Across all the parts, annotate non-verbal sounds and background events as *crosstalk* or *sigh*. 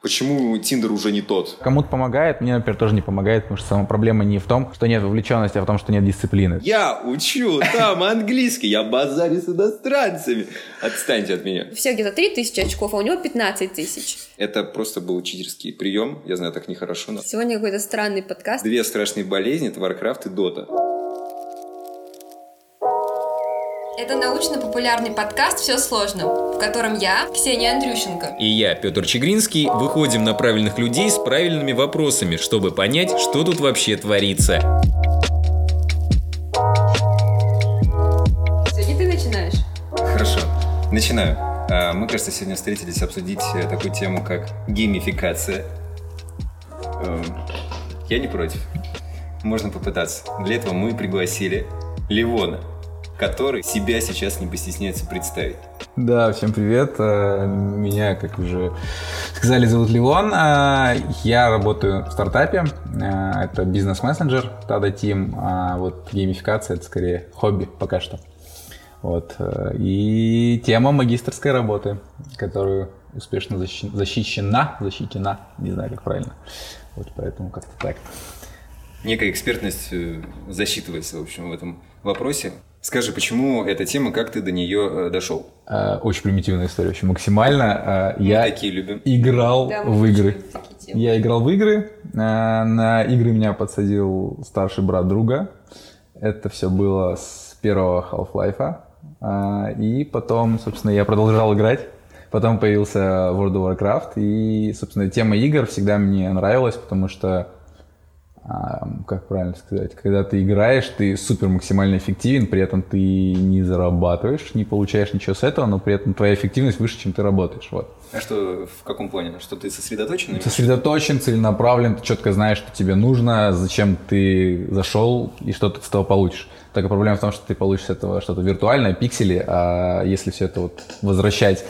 Почему Тиндер уже не тот? Кому-то помогает, мне, например, тоже не помогает, потому что сама проблема не в том, что нет вовлеченности, а в том, что нет дисциплины. Я учу там английский, я базарю с иностранцами. Отстаньте от меня. Все где-то 3 тысячи очков, а у него 15 тысяч. Это просто был учительский прием. Я знаю, так нехорошо, но... Сегодня какой-то странный подкаст. Две страшные болезни — это Warcraft и Dota. Это научно-популярный подкаст «Все сложно», в котором я, Ксения Андрющенко. И я, Петр Чегринский, выходим на правильных людей с правильными вопросами, чтобы понять, что тут вообще творится. Сегодня ты начинаешь. Хорошо, начинаю. А, Мы, кажется, сегодня встретились обсудить э, такую тему, как геймификация. Эм, Я не против. Можно попытаться. Для этого мы пригласили Ливона, который себя сейчас не постесняется представить. Да, всем привет. Э, Меня, как уже сказали, зовут Леон. Э, Я работаю в стартапе. Э, Это бизнес-мессенджер Тада Team. А вот геймификация это скорее хобби пока что. Вот. И тема магистрской работы, которую успешно защи- защищена, защищена, не знаю, как правильно. Вот поэтому как-то так. Некая экспертность засчитывается, в общем, в этом вопросе. Скажи, почему эта тема, как ты до нее э, дошел? Э, Очень примитивная история, очень максимально. Мы Я такие любим. играл Да, в игры. Я играл в игры. Э, На игры меня подсадил старший брат друга. Это все было с первого Half-Life. А, И потом, собственно, я продолжал играть. Потом появился World of Warcraft. И, собственно, тема игр всегда мне нравилась, потому что а, как правильно сказать, когда ты играешь, ты супер максимально эффективен, при этом ты не зарабатываешь, не получаешь ничего с этого, но при этом твоя эффективность выше, чем ты работаешь. Вот. А что, в каком плане? Что ты сосредоточен? Сосредоточен, целенаправлен, ты четко знаешь, что тебе нужно, зачем ты зашел и что ты с этого получишь. Только проблема в том, что ты получишь с этого что-то виртуальное, пиксели, а если все это вот возвращать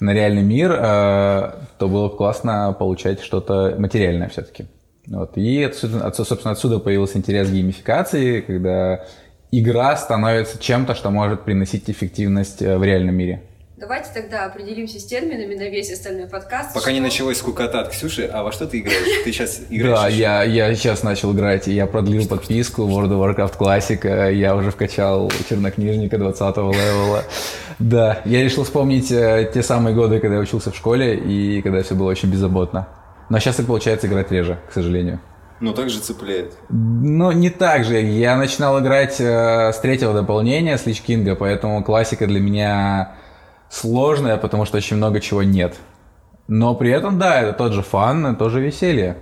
на реальный мир, э, то было бы классно получать что-то материальное все-таки. Вот. И отсюда, собственно, отсюда появился интерес к геймификации, когда игра становится чем-то, что может приносить эффективность э, в реальном мире. Давайте тогда определимся с терминами на весь остальной подкаст. Пока не Что- началось скукота от Ксюши, а во что ты играешь? Ты сейчас *laughs* играешь? Да, я, я сейчас начал играть, и я продлил подписку World of Warcraft Classic, э, я уже вкачал чернокнижника 20 левела. Да, я решил вспомнить э, те самые годы, когда я учился в школе, и когда все было очень беззаботно. Но сейчас так получается играть реже, к сожалению. Ну, так же цепляет. Ну, не так же. Я начинал играть э, с третьего дополнения, с Лич Кинга, поэтому классика для меня сложная, потому что очень много чего нет. Но при этом, да, это тот же фан, тоже веселье.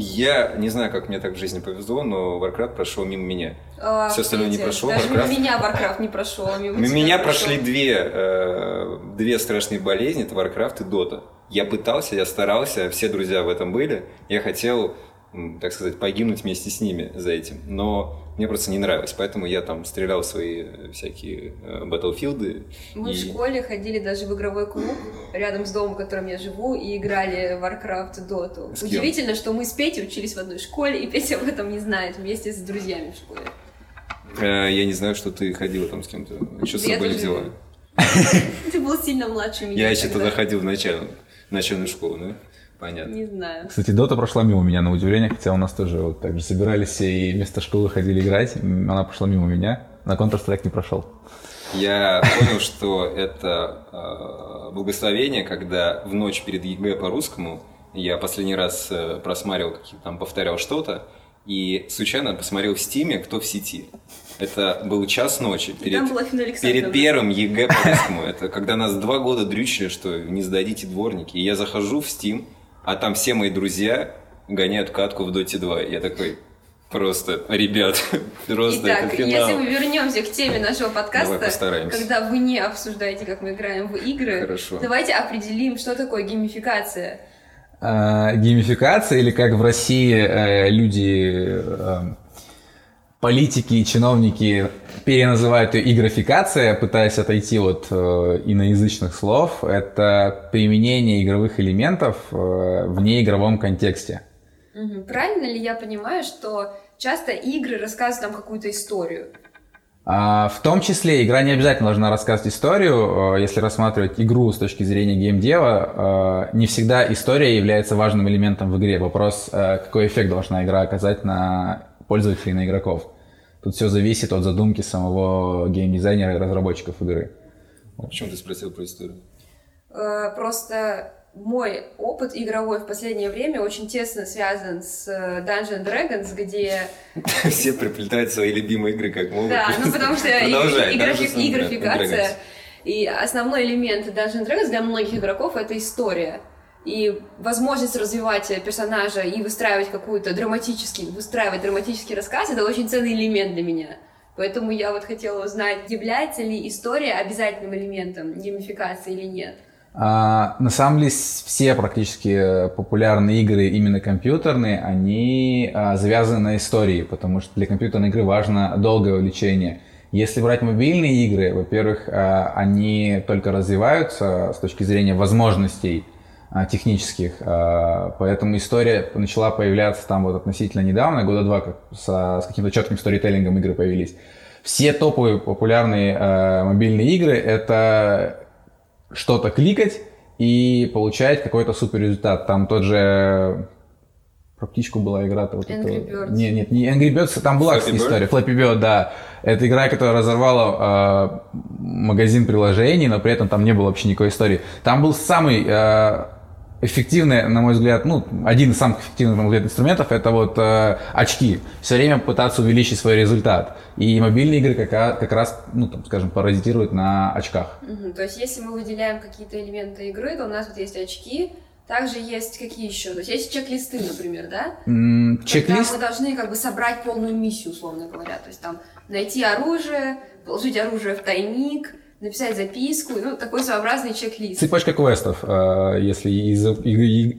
Я не знаю, как мне так в жизни повезло, но Warcraft прошел мимо меня. А, Всё остальное не видите, прошло, Даже Warcraft. мимо меня Warcraft не прошел. мимо меня прошел. прошли две, э, две страшные болезни, это Warcraft и Dota. Я пытался, я старался, все друзья в этом были. Я хотел, так сказать, погибнуть вместе с ними за этим. Но мне просто не нравилось, поэтому я там стрелял в свои э, всякие э, батлфилды. Мы и- в школе ходили даже в игровой клуб рядом с домом, в котором я живу, и играли в Warcraft Dota. С? Удивительно, что мы с Петей учились в одной школе, и Петя об этом не знает, вместе с друзьями в школе. Э, Я не знаю, что ты ходила там с кем-то. Что с собой не взяла? *laughs* Ты был сильно младше меня. Я еще тогда. ходил в начальную, школу, ну, понятно. Не знаю. Кстати, Дота прошла мимо меня на удивление, хотя у нас тоже вот так же собирались все и вместо школы ходили играть. Она прошла мимо меня. На Counter-Strike не прошел. Я понял, что это э, благословение, когда в ночь перед ЕГЭ по-русскому я последний раз э, просматривал, какие там повторял что-то, и случайно посмотрел в Steam е, кто в сети. Это был час ночи перед, перед первым ЕГЭ по-русскому. Это когда нас два года дрючили, что не сдадите двоечники. И я захожу в Steam, а там все мои друзья гоняют катку в Доте 2. Я такой, просто, ребят, *laughs* просто это Итак, финал. если мы вернемся к теме нашего подкаста, когда вы не обсуждаете, как мы играем в игры, Хорошо. давайте определим, что такое геймификация. А, геймификация или как в России э, люди, э, политики и чиновники переназывают ее игрофикация, пытаясь отойти от э, иноязычных слов, это применение игровых элементов э, в неигровом контексте. Правильно ли я понимаю, что часто игры рассказывают нам какую-то историю? А, в том числе игра не обязательно должна рассказывать историю. Э, если рассматривать игру с точки зрения геймдева, э, не всегда история является важным элементом в игре. Вопрос, э, какой эффект должна игра оказать на пользователей, на игроков. Тут все зависит от задумки самого геймдизайнера и разработчиков игры. Почему ты спросил про историю? Просто мой опыт игровой в последнее время очень тесно связан с э, Dungeons Dragons, где... *laughs* Все приплетают свои любимые игры как могут. Да, ну потому что *laughs* играфикация. И основной элемент Dungeons Dragons для многих игроков — это история. И возможность развивать персонажа и выстраивать какую-то драматический, выстраивать драматический рассказ — это очень ценный элемент для меня. Поэтому я вот хотела узнать, является ли история обязательным элементом геймификации или нет. А, на самом деле все практически популярные игры, именно компьютерные, они а, завязаны на истории, потому что для компьютерной игры важно долгое увлечение. Если брать мобильные игры, во-первых, а, они только развиваются с точки зрения возможностей технических, а, поэтому история начала появляться там вот относительно недавно, года два, как со, с каким-то четким сторителлингом игры появились. Все топовые популярные а, мобильные игры — это что-то кликать и получать какой-то супер результат. Там тот же про птичку была игра-то вот Angry это... Birds. Нет, нет, не Angry Birds, там была Flappy история. Bird? Flappy Bird, да. Это игра, которая разорвала э, магазин приложений, но при этом там не было вообще никакой истории. Там был самый э, эффективный, на мой взгляд, ну, один из самых эффективных, на мой взгляд, инструментов это вот э, очки. Все время пытаться увеличить свой результат. И мобильные игры как, как раз, ну, там, скажем, паразитируют на очках. Угу, то есть, если мы выделяем какие-то элементы игры, то у нас вот есть очки, также есть какие еще? То есть есть чек-листы, например, да? Mm, чек-лист? мы должны как бы собрать полную миссию, условно говоря. То есть там найти оружие, положить оружие в тайник, написать записку, ну, такой своеобразный чек-лист. Цепочка квестов, э, если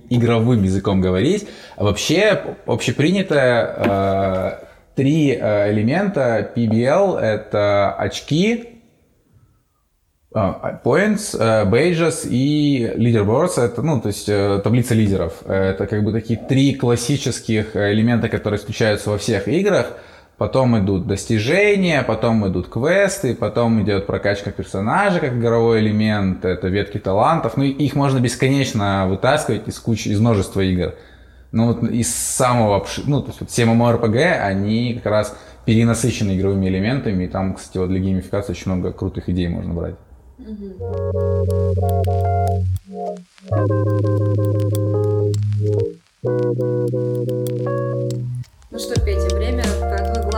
игровым языком говорить. Вообще, общепринято э, три э, элемента PBL — это очки, Points, Badges и Leaderboards — это, ну, то есть таблица лидеров. Это как бы такие три классических элемента, которые встречаются во всех играх — Потом идут достижения, потом идут квесты, потом идет прокачка персонажа как игровой элемент, это ветки талантов. Ну, их можно бесконечно вытаскивать из кучи, из множества игр. Ну, вот из самого, ну, то есть вот все MMORPG, они как раз перенасыщены игровыми элементами, и там, кстати, вот для геймификации очень много крутых идей можно брать. Ну что, Петя, время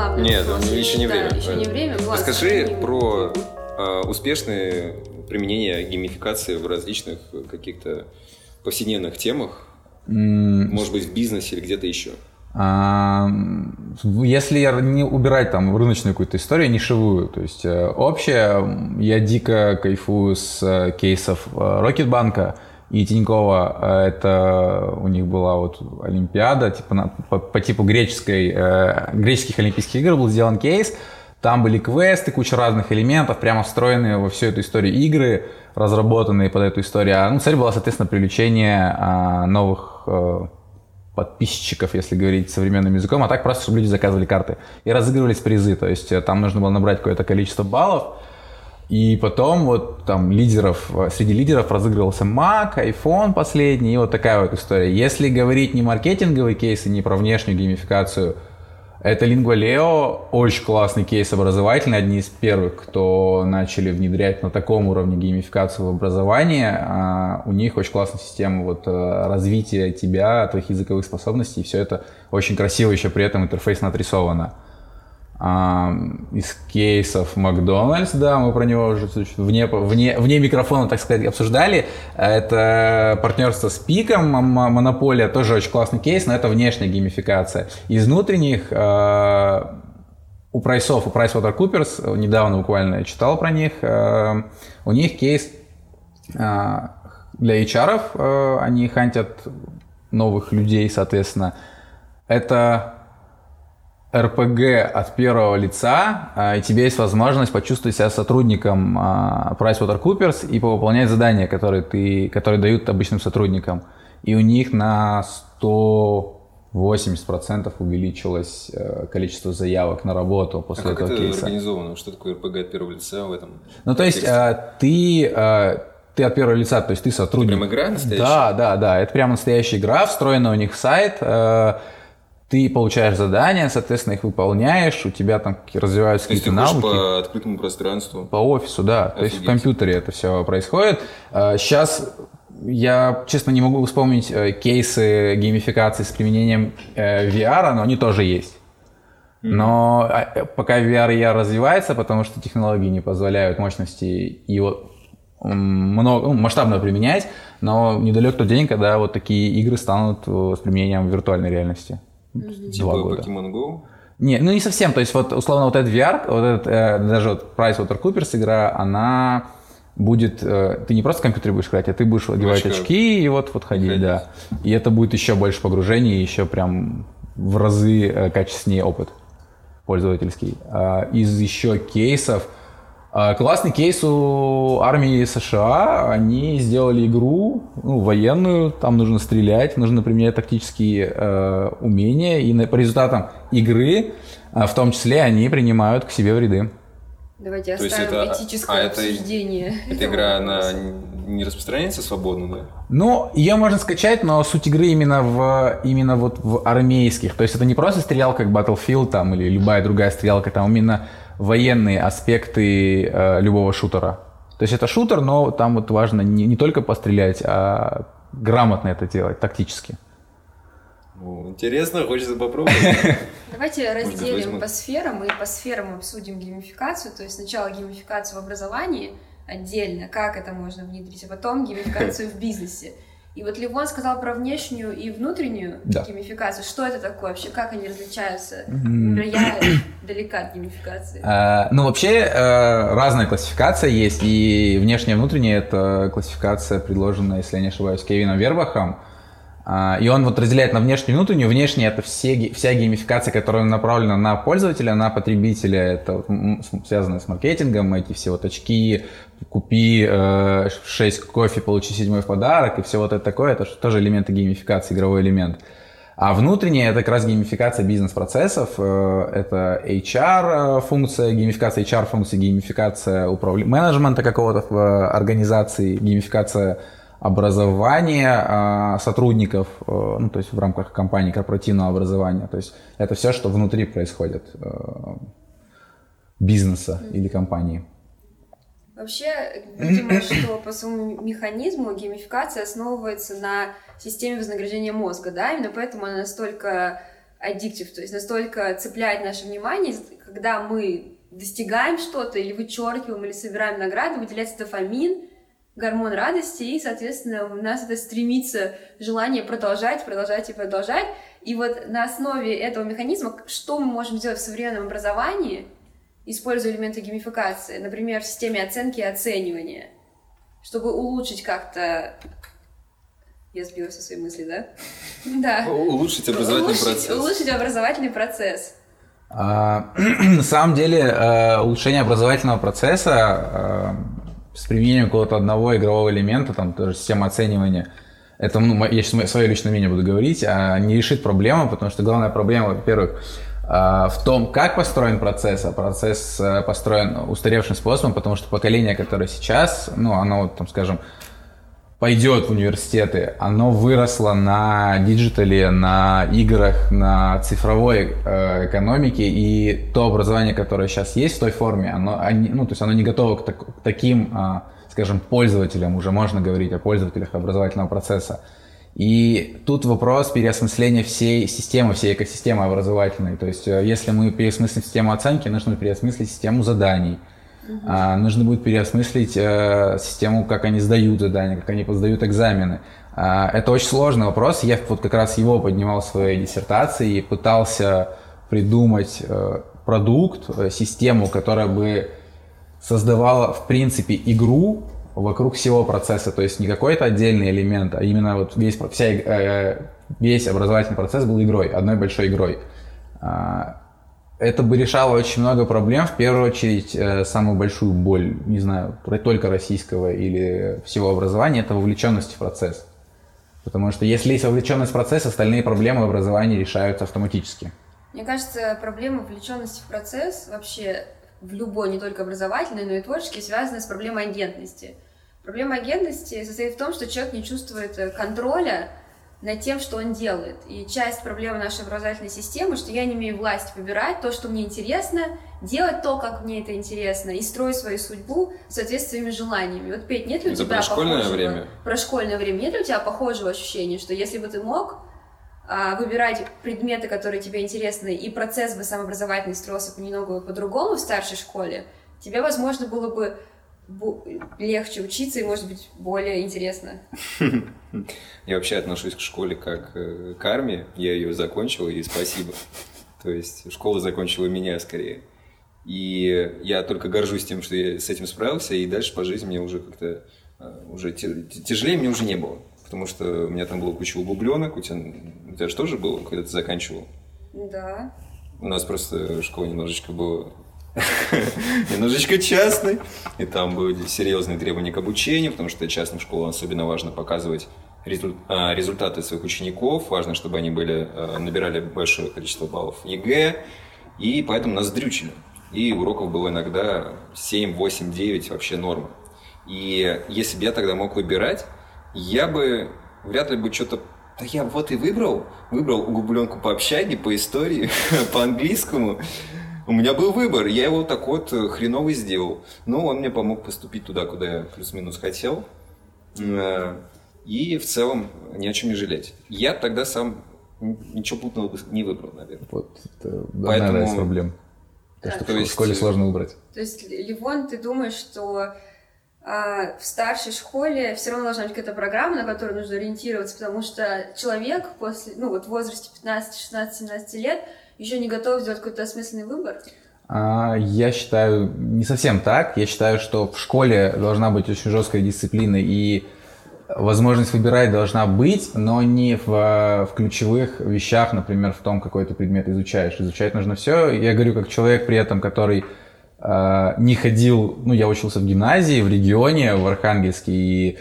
главный Нет, вопрос. еще не да, время. Еще не время. Влад, Расскажи про э, успешные применения геймификации в различных каких-то повседневных темах. Mm. Может быть, в бизнесе или где-то еще. А, если не убирать там рыночную какую-то историю, нишевую, то есть э, общая, я дико кайфую с э, кейсов Рокетбанка, и Тинькова, э, это у них была вот Олимпиада, типа на, по, по типу греческой, э, греческих Олимпийских игр был сделан кейс, там были квесты, куча разных элементов, прямо встроенные во всю эту историю игры, разработанные под эту историю. А, ну, цель была, соответственно, привлечение а, новых а, подписчиков, если говорить современным языком, а так просто, чтобы люди заказывали карты. И разыгрывались призы, то есть там нужно было набрать какое-то количество баллов, и потом вот там лидеров, среди лидеров разыгрывался Mac, iPhone последний, и вот такая вот история. Если говорить не маркетинговые кейсы, не про внешнюю геймификацию, это Lingua очень классный кейс образовательный, одни из первых, кто начали внедрять на таком уровне геймификацию в образование. А у них очень классная система вот, э, развития тебя, твоих языковых способностей, и все это очень красиво еще при этом интерфейсно отрисовано из кейсов Макдональдс, да, мы про него уже вне, вне, вне микрофона, так сказать, обсуждали. Это партнерство с Пиком, Монополия, тоже очень классный кейс, но это внешняя геймификация. Из внутренних э, у прайсов, у PricewaterCoopers, недавно буквально я читал про них, э, у них кейс э, для HR, они хантят новых людей, соответственно. Это РПГ от первого лица, а, и тебе есть возможность почувствовать себя сотрудником а, PricewaterCoopers и повыполнять задания, которые, ты, которые дают обычным сотрудникам. И у них на 100 80% увеличилось э, количество заявок на работу после а этого как кейса. это организовано? Что такое РПГ от первого лица в этом? Ну, то есть э, ты, э, ты от первого лица, то есть ты сотрудник. Это прям игра настоящая? Да, да, да. Это прям настоящая игра, встроена у них в сайт. Э, ты получаешь задания, соответственно, их выполняешь, у тебя там развиваются какие-то навыки. по открытому пространству? По офису, да. Офигеть. То есть в компьютере это все происходит. Сейчас я, честно, не могу вспомнить э, кейсы геймификации с применением э, VR, но они тоже есть. Но а, пока VR и AR развивается, потому что технологии не позволяют мощности его много, ну, масштабно применять, но недалек тот день, когда вот такие игры станут э, с применением виртуальной реальности. Типа Pokemon Go? Не, ну не совсем. То есть вот условно вот этот VR, вот этот, э, даже вот PricewaterhouseCoopers игра, она будет, э, ты не просто в компьютере будешь играть, а ты будешь одевать очки и вот, вот ходить, ходить, да. И это будет еще больше погружений, еще прям в разы э, качественнее опыт пользовательский. А, из еще кейсов, классный кейс у армии США, они сделали игру ну, военную, там нужно стрелять, нужно применять тактические э, умения, и на, по результатам игры, э, в том числе, они принимают к себе в ряды. Давайте То оставим это, этическое а обсуждение. Это, эта игра, она не распространяется свободно, да? Ну, ее можно скачать, но суть игры именно в именно вот в армейских. То есть это не просто стрелялка, как Battlefield там или любая другая стрелялка, там именно военные аспекты э, любого шутера. То есть это шутер, но там вот важно не, не только пострелять, а грамотно это делать, тактически. Интересно, хочется попробовать. *laughs* Давайте разделим по сферам и по сферам обсудим геймификацию. То есть сначала геймификацию в образовании отдельно, как это можно внедрить, а потом геймификацию в бизнесе. И вот Ливон сказал про внешнюю и внутреннюю да. геймификацию. Что это такое вообще? Как они различаются? Например, я *coughs* далека от геймификации. А, ну, вообще, а, разная классификация есть. И внешняя и внутренняя — это классификация, предложенная, если я не ошибаюсь, Кевином Вербахом. А, и он вот разделяет на внешнюю и внутреннюю. Внешняя это все, вся геймификация, которая направлена на пользователя, на потребителя. Это связано с маркетингом, эти все вот очки, купи э, 6 кофе, получи седьмой в подарок и все вот это такое. Это тоже элементы геймификации, игровой элемент. А внутренняя это как раз геймификация бизнес-процессов, э, это HR-функция, э, геймификация HR-функции, геймификация управления, менеджмента какого-то в э, организации, геймификация образование э, сотрудников, э, ну, то есть в рамках компании корпоративного образования. То есть это все, что внутри происходит э, бизнеса mm-hmm. или компании. Вообще, видимо, *clears throat* что по своему механизму геймификация основывается на системе вознаграждения мозга, да, именно поэтому она настолько аддиктив, то есть настолько цепляет наше внимание, когда мы достигаем что-то или вычеркиваем, или собираем награды, выделяется дофамин, гормон радости, и, соответственно, у нас это стремится желание продолжать, продолжать и продолжать. И вот на основе этого механизма, что мы можем сделать в современном образовании, используя элементы геймификации, например, в системе оценки и оценивания, чтобы улучшить как-то я сбилась со своей мысли, да? *laughs* Да. Улучшить образовательный улучшить, процесс. Улучшить образовательный процесс. А, *clears throat* на самом деле, э, улучшение образовательного процесса э, с применением какого-то одного игрового элемента, там тоже система оценивания, это, ну, я сейчас свое личное мнение буду говорить, а не решит проблему, потому что главная проблема, во-первых, а, в том, как построен процесс, а процесс э, построен устаревшим способом, потому что поколение, которое сейчас, ну, оно, там, скажем, пойдет в университеты, оно выросло на digital е, на играх, на цифровой э, экономике, и то образование, которое сейчас есть в той форме, оно, они, ну, то есть оно не готово к, так, к таким, э, скажем, пользователям, уже можно говорить о пользователях образовательного процесса. И тут вопрос переосмысления всей системы, всей экосистемы образовательной. То есть, э, если мы переосмыслим систему оценки, нужно переосмыслить систему заданий, а, нужно будет переосмыслить а, систему, как они сдают задания, как они сдают экзамены. А, это очень сложный вопрос. Я вот как раз его поднимал в своей диссертации и пытался придумать а, продукт, а, систему, которая бы создавала в принципе игру вокруг всего процесса, то есть не какой-то отдельный элемент, а именно вот весь, вся, э, весь образовательный процесс был игрой, одной большой игрой это бы решало очень много проблем. В первую очередь, э, самую большую боль, не знаю, только российского или всего образования, это вовлеченность в процесс. Потому что если есть вовлеченность в процесс, остальные проблемы в образовании решаются автоматически. Мне кажется, проблема вовлеченности в процесс вообще в любой, не только образовательной, но и творческой, связана с проблемой агентности. Проблема агентности состоит в том, что человек не чувствует э, контроля над тем, что он делает. И часть проблемы нашей образовательной системы, что я не имею власти выбирать то, что мне интересно, делать то, как мне это интересно, и строить свою судьбу в соответствии с своими желаниями. Вот, Петь, нет ли у это тебя про школьное похожего... время? Про школьное время. Нет ли у тебя похожего ощущения, что если бы ты мог а, выбирать предметы, которые тебе интересны, и процесс бы самообразовательный строился немного по-другому в старшей школе, тебе, возможно, было бы легче учиться и, может быть, более интересно. *laughs* Я вообще отношусь к школе как э, к армии. Я ее закончил, и спасибо. То есть школа закончила меня скорее. И я только горжусь тем, что я с этим справился, и дальше по жизни мне уже как-то э, уже тяжелее мне уже не было. Потому что у меня там было куча углубленок, у тебя, у тебя же тоже было, когда ты заканчивал? Да. У нас просто школа немножечко была *laughs* немножечко частный, и там были серьезные требования к обучению, потому что частным школам особенно важно показывать а, результаты своих учеников, важно, чтобы они были, а, набирали большое количество баллов ЕГЭ, и поэтому нас дрючили. И уроков было иногда 7, 8, 9, вообще норма. И если бы я тогда мог выбирать, я бы вряд ли бы что-то да я вот и выбрал. Выбрал углубленку по общаге, по истории, *laughs* по английскому. У меня был выбор, я его так вот э, хреново сделал. Но он мне помог поступить туда, куда я плюс-минус хотел. Э, и в целом ни о чем не жалеть. Я тогда сам ничего путного не выбрал, наверное. Вот это Поэтому... одна из проблем. То, что То есть... в школе сложно выбрать. То есть, Ливон, ты думаешь, что а, в старшей школе все равно должна быть какая-то программа, на которую нужно ориентироваться, потому что человек после, ну вот в возрасте 15, 16, 17 лет еще не готов сделать какой-то осмысленный выбор? А, я считаю, не совсем так. Я считаю, что в школе должна быть очень жесткая дисциплина и возможность выбирать должна быть, но не в, в ключевых вещах, например, в том, какой ты предмет изучаешь. Изучать нужно все. Я говорю как человек при этом, который э, не ходил, ну, я учился в гимназии, в регионе, в Архангельске, и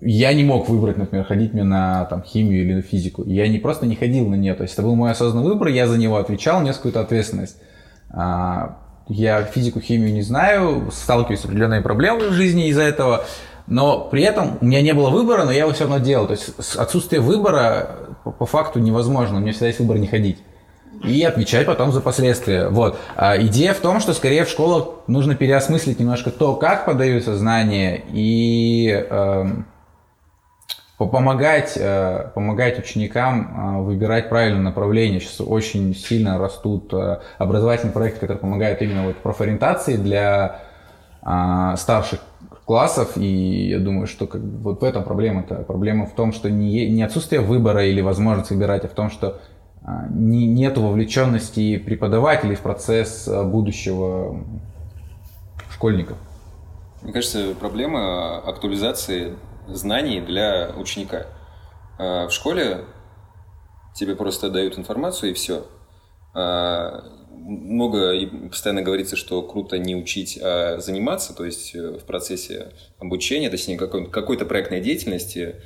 я не мог выбрать, например, ходить мне на там, химию или на физику. Я не просто не ходил на нее. То есть это был мой осознанный выбор, я за него отвечал, нес какую-то ответственность. А, я физику, химию не знаю, сталкиваюсь с определенными проблемами в жизни из-за этого, но при этом у меня не было выбора, но я его все равно делал. То есть отсутствие выбора по, факту невозможно. У меня всегда есть выбор не ходить и отвечать потом за последствия. Вот. А идея в том, что скорее в школах нужно переосмыслить немножко то, как подаются знания, и э, помогать, э, помогать ученикам э, выбирать правильное направление. Сейчас очень сильно растут э, образовательные проекты, которые помогают именно вот профориентации для старших классов, и я думаю, что как, вот в этом проблема-то. Проблема в том, что не, не отсутствие выбора или возможность выбирать, а в том, что не, нет вовлеченности преподавателей в процесс будущего школьников. Мне кажется, проблема актуализации знаний для ученика. А, в школе тебе просто дают информацию и все. А, много и постоянно говорится, что круто не учить, а заниматься, то есть э, в процессе обучения, точнее какой-то проектной деятельности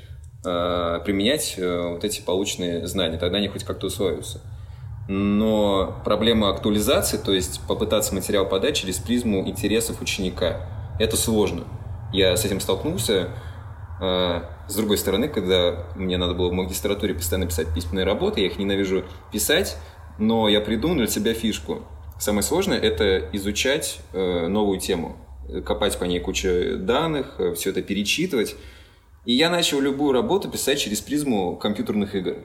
а, применять э, вот эти полученные знания, тогда они хоть как-то усвоятся. Но проблема актуализации, то есть попытаться материал подать через призму интересов ученика, это сложно. Я с этим столкнулся, с другой стороны, когда мне надо было в магистратуре постоянно писать письменные работы, я их ненавижу писать, но я придумал для себя фишку. Самое сложное – это изучать э, новую тему, копать по ней кучу данных, э, все это перечитывать. И я начал любую работу писать через призму компьютерных игр,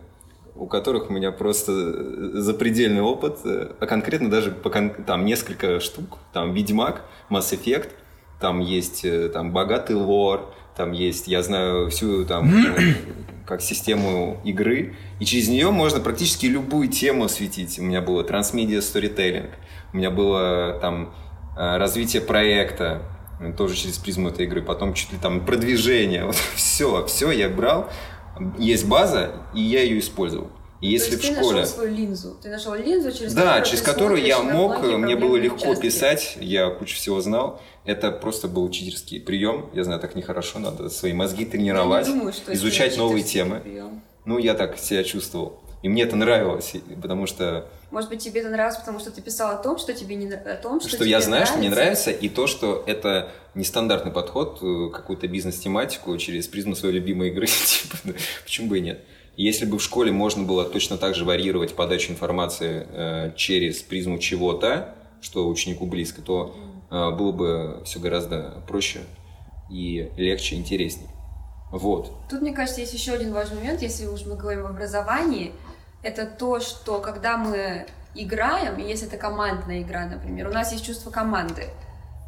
у которых у меня просто э, запредельный опыт, а конкретно даже по, там несколько штук, там Ведьмак, Mass Effect, там есть там богатый лор, там есть, я знаю всю там э, как систему игры, и через нее можно практически любую тему осветить. У меня было трансмедиа сторителлинг, у меня было там э, развитие проекта, тоже через призму этой игры, потом чуть ли там продвижение, *laughs* вот все, все я брал, есть база, и я ее использовал. И если То есть в ты школе... нашел свою линзу. Ты нашел линзу, через Да, которую через которую я мог, мне было легко участки. писать, я кучу всего знал. Это просто был читерский прием. Я знаю, так нехорошо, надо свои мозги тренировать, думаю, изучать новые темы. прием. Ну, я так себя чувствовал. И мне это нравилось, потому что, Может быть, тебе это нравилось, потому что ты писал о том, что тебе не о том, что, что тебе я знаю, что мне нравится, и то, что это нестандартный подход, э, какую-то бизнес-тематику через призму своей любимой игры, *laughs* типа, почему бы и нет. Если бы в школе можно было точно так же варьировать подачу информации э, через призму чего-то, что ученику близко, то э, было бы все гораздо проще и легче, интереснее. Вот. Тут, мне кажется, есть еще один важный момент, если уж мы говорим об образовании, это то, что когда мы играем, и если это командная игра, например, у нас есть чувство команды,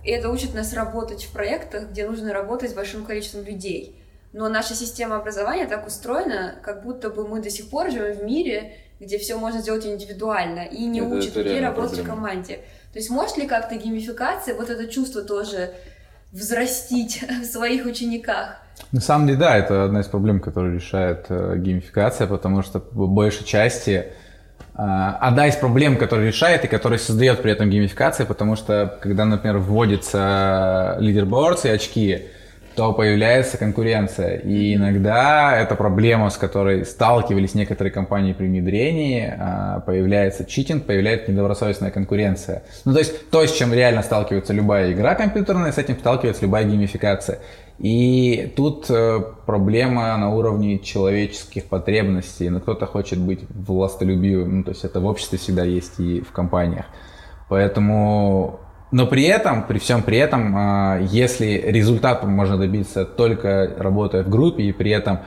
и это учит нас работать в проектах, где нужно работать с большим количеством людей. Но наша система образования так устроена, как будто бы мы до сих пор живем в мире, где все можно сделать индивидуально, и не Это- учат это людей работать в проблема. команде. То есть может ли как-то геймификация вот это чувство тоже взрастить *laughs* в своих учениках? На самом деле, да, это одна из проблем, которую решает э, геймификация, потому что по большей части э, одна из проблем, которую решает и которая создает при этом геймификация, потому что когда, например, вводится лидерборд и очки, то появляется конкуренция. И иногда эта проблема, с которой сталкивались некоторые компании при внедрении, а, появляется читинг, появляется недобросовестная конкуренция. Ну, то есть то, с чем реально сталкивается любая игра компьютерная, с этим сталкивается любая геймификация. И тут э, проблема на уровне человеческих потребностей. Ну, кто-то хочет быть властолюбивым, ну, то есть это в обществе всегда есть и в компаниях. Поэтому но при этом, при всем при этом, а, если результат можно добиться только работая в группе, и при этом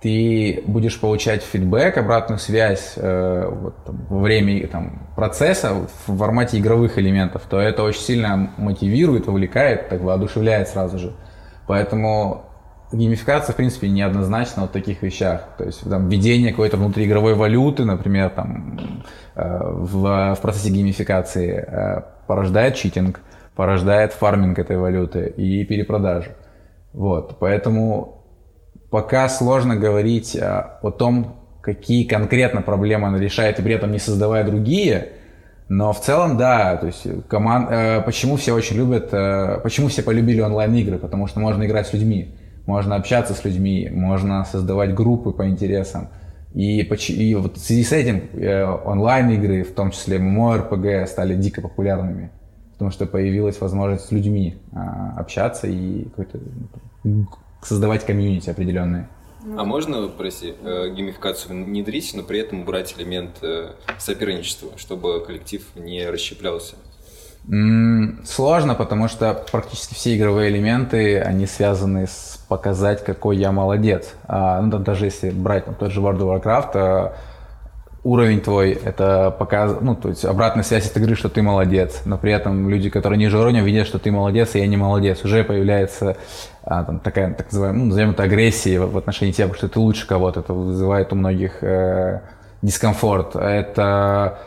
ты будешь получать фидбэк, обратную связь э, вот, там, во время там, процесса в формате игровых элементов, то это очень сильно мотивирует, вовлекает, так воодушевляет сразу же. Поэтому геймификация, в принципе, неоднозначна в таких вещах. То есть там, введение какой-то внутриигровой валюты, например, там, э, в, в процессе геймификации э, порождает читинг, порождает фарминг этой валюты и перепродажу. Вот, поэтому пока сложно говорить э, о том, какие конкретно проблемы она решает, и при этом не создавая другие, но в целом, да, то есть команд... э, почему все очень любят, э, почему все полюбили онлайн-игры, потому что можно играть с людьми, можно общаться с людьми, можно создавать группы по интересам. И, и вот в связи с этим э, онлайн-игры, в том числе MMORPG, стали дико популярными, потому что появилась возможность с людьми а, общаться и какой-то, ну, создавать комьюнити определенные. А можно, прости, э, геймификацию внедрить, но при этом убрать элемент э, соперничества, чтобы коллектив не расщеплялся? Сложно, потому что практически все игровые элементы, они связаны с показать, какой я молодец. А, ну, там даже если брать там, тот же World of Warcraft, а, уровень твой, это показ... ну, то есть обратная связь от игры, что ты молодец, но при этом люди, которые ниже уровня, видят, что ты молодец, и я не молодец. Уже появляется а, там, такая, так называемая, ну, назовем это агрессией в в отношении тебя, потому что ты лучше кого-то, это вызывает у многих э, дискомфорт. Это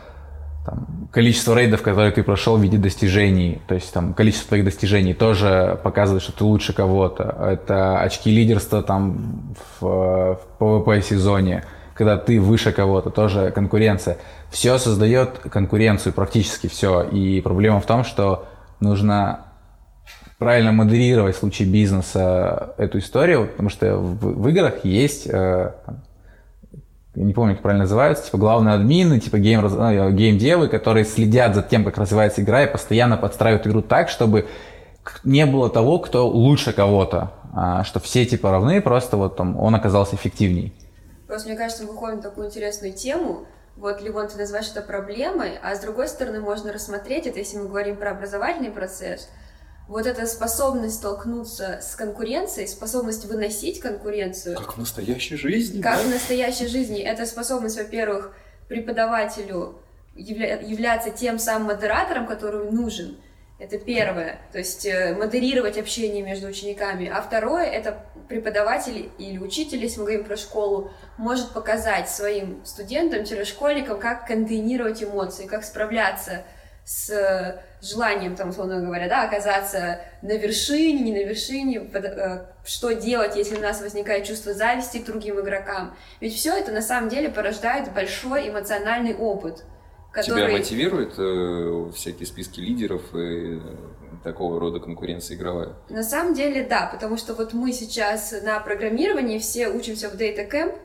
там, количество рейдов, которые ты прошел в виде достижений, то есть там количество твоих достижений тоже показывает, что ты лучше кого-то. Это очки лидерства там в, в PvP сезоне, когда ты выше кого-то, тоже конкуренция. Все создает конкуренцию, практически все. И проблема в том, что нужно правильно модерировать в случае бизнеса эту историю, потому что в, в играх есть э, не помню, как правильно называются, типа главные админы, типа гейм, ну, гейм-девы, которые следят за тем, как развивается игра и постоянно подстраивают игру так, чтобы не было того, кто лучше кого-то, а, что все типа равны, просто вот там он оказался эффективней. Просто мне кажется, мы выходим на такую интересную тему. Вот, Ливон, ты называешь это проблемой, а с другой стороны можно рассмотреть это, если мы говорим про образовательный процесс, вот эта способность столкнуться с конкуренцией, способность выносить конкуренцию, Как в настоящей жизни. как в настоящей жизни, это способность, во-первых, преподавателю явля- являться тем самым модератором, который нужен. Это первое, то есть э, модерировать общение между учениками. А второе, это преподаватель или учитель, если мы говорим про школу, может показать своим студентам-школьникам, как контейнировать эмоции, как справляться с желанием, там, условно говоря, да, оказаться на вершине, не на вершине, э, что делать, если у нас возникает чувство зависти к другим игрокам. Ведь все это на самом деле порождает большой эмоциональный опыт. Который... Тебя мотивирует э, всякие списки лидеров и такого рода конкуренция игровая? На самом деле, да, потому что вот мы сейчас на программировании все учимся в Data Camp,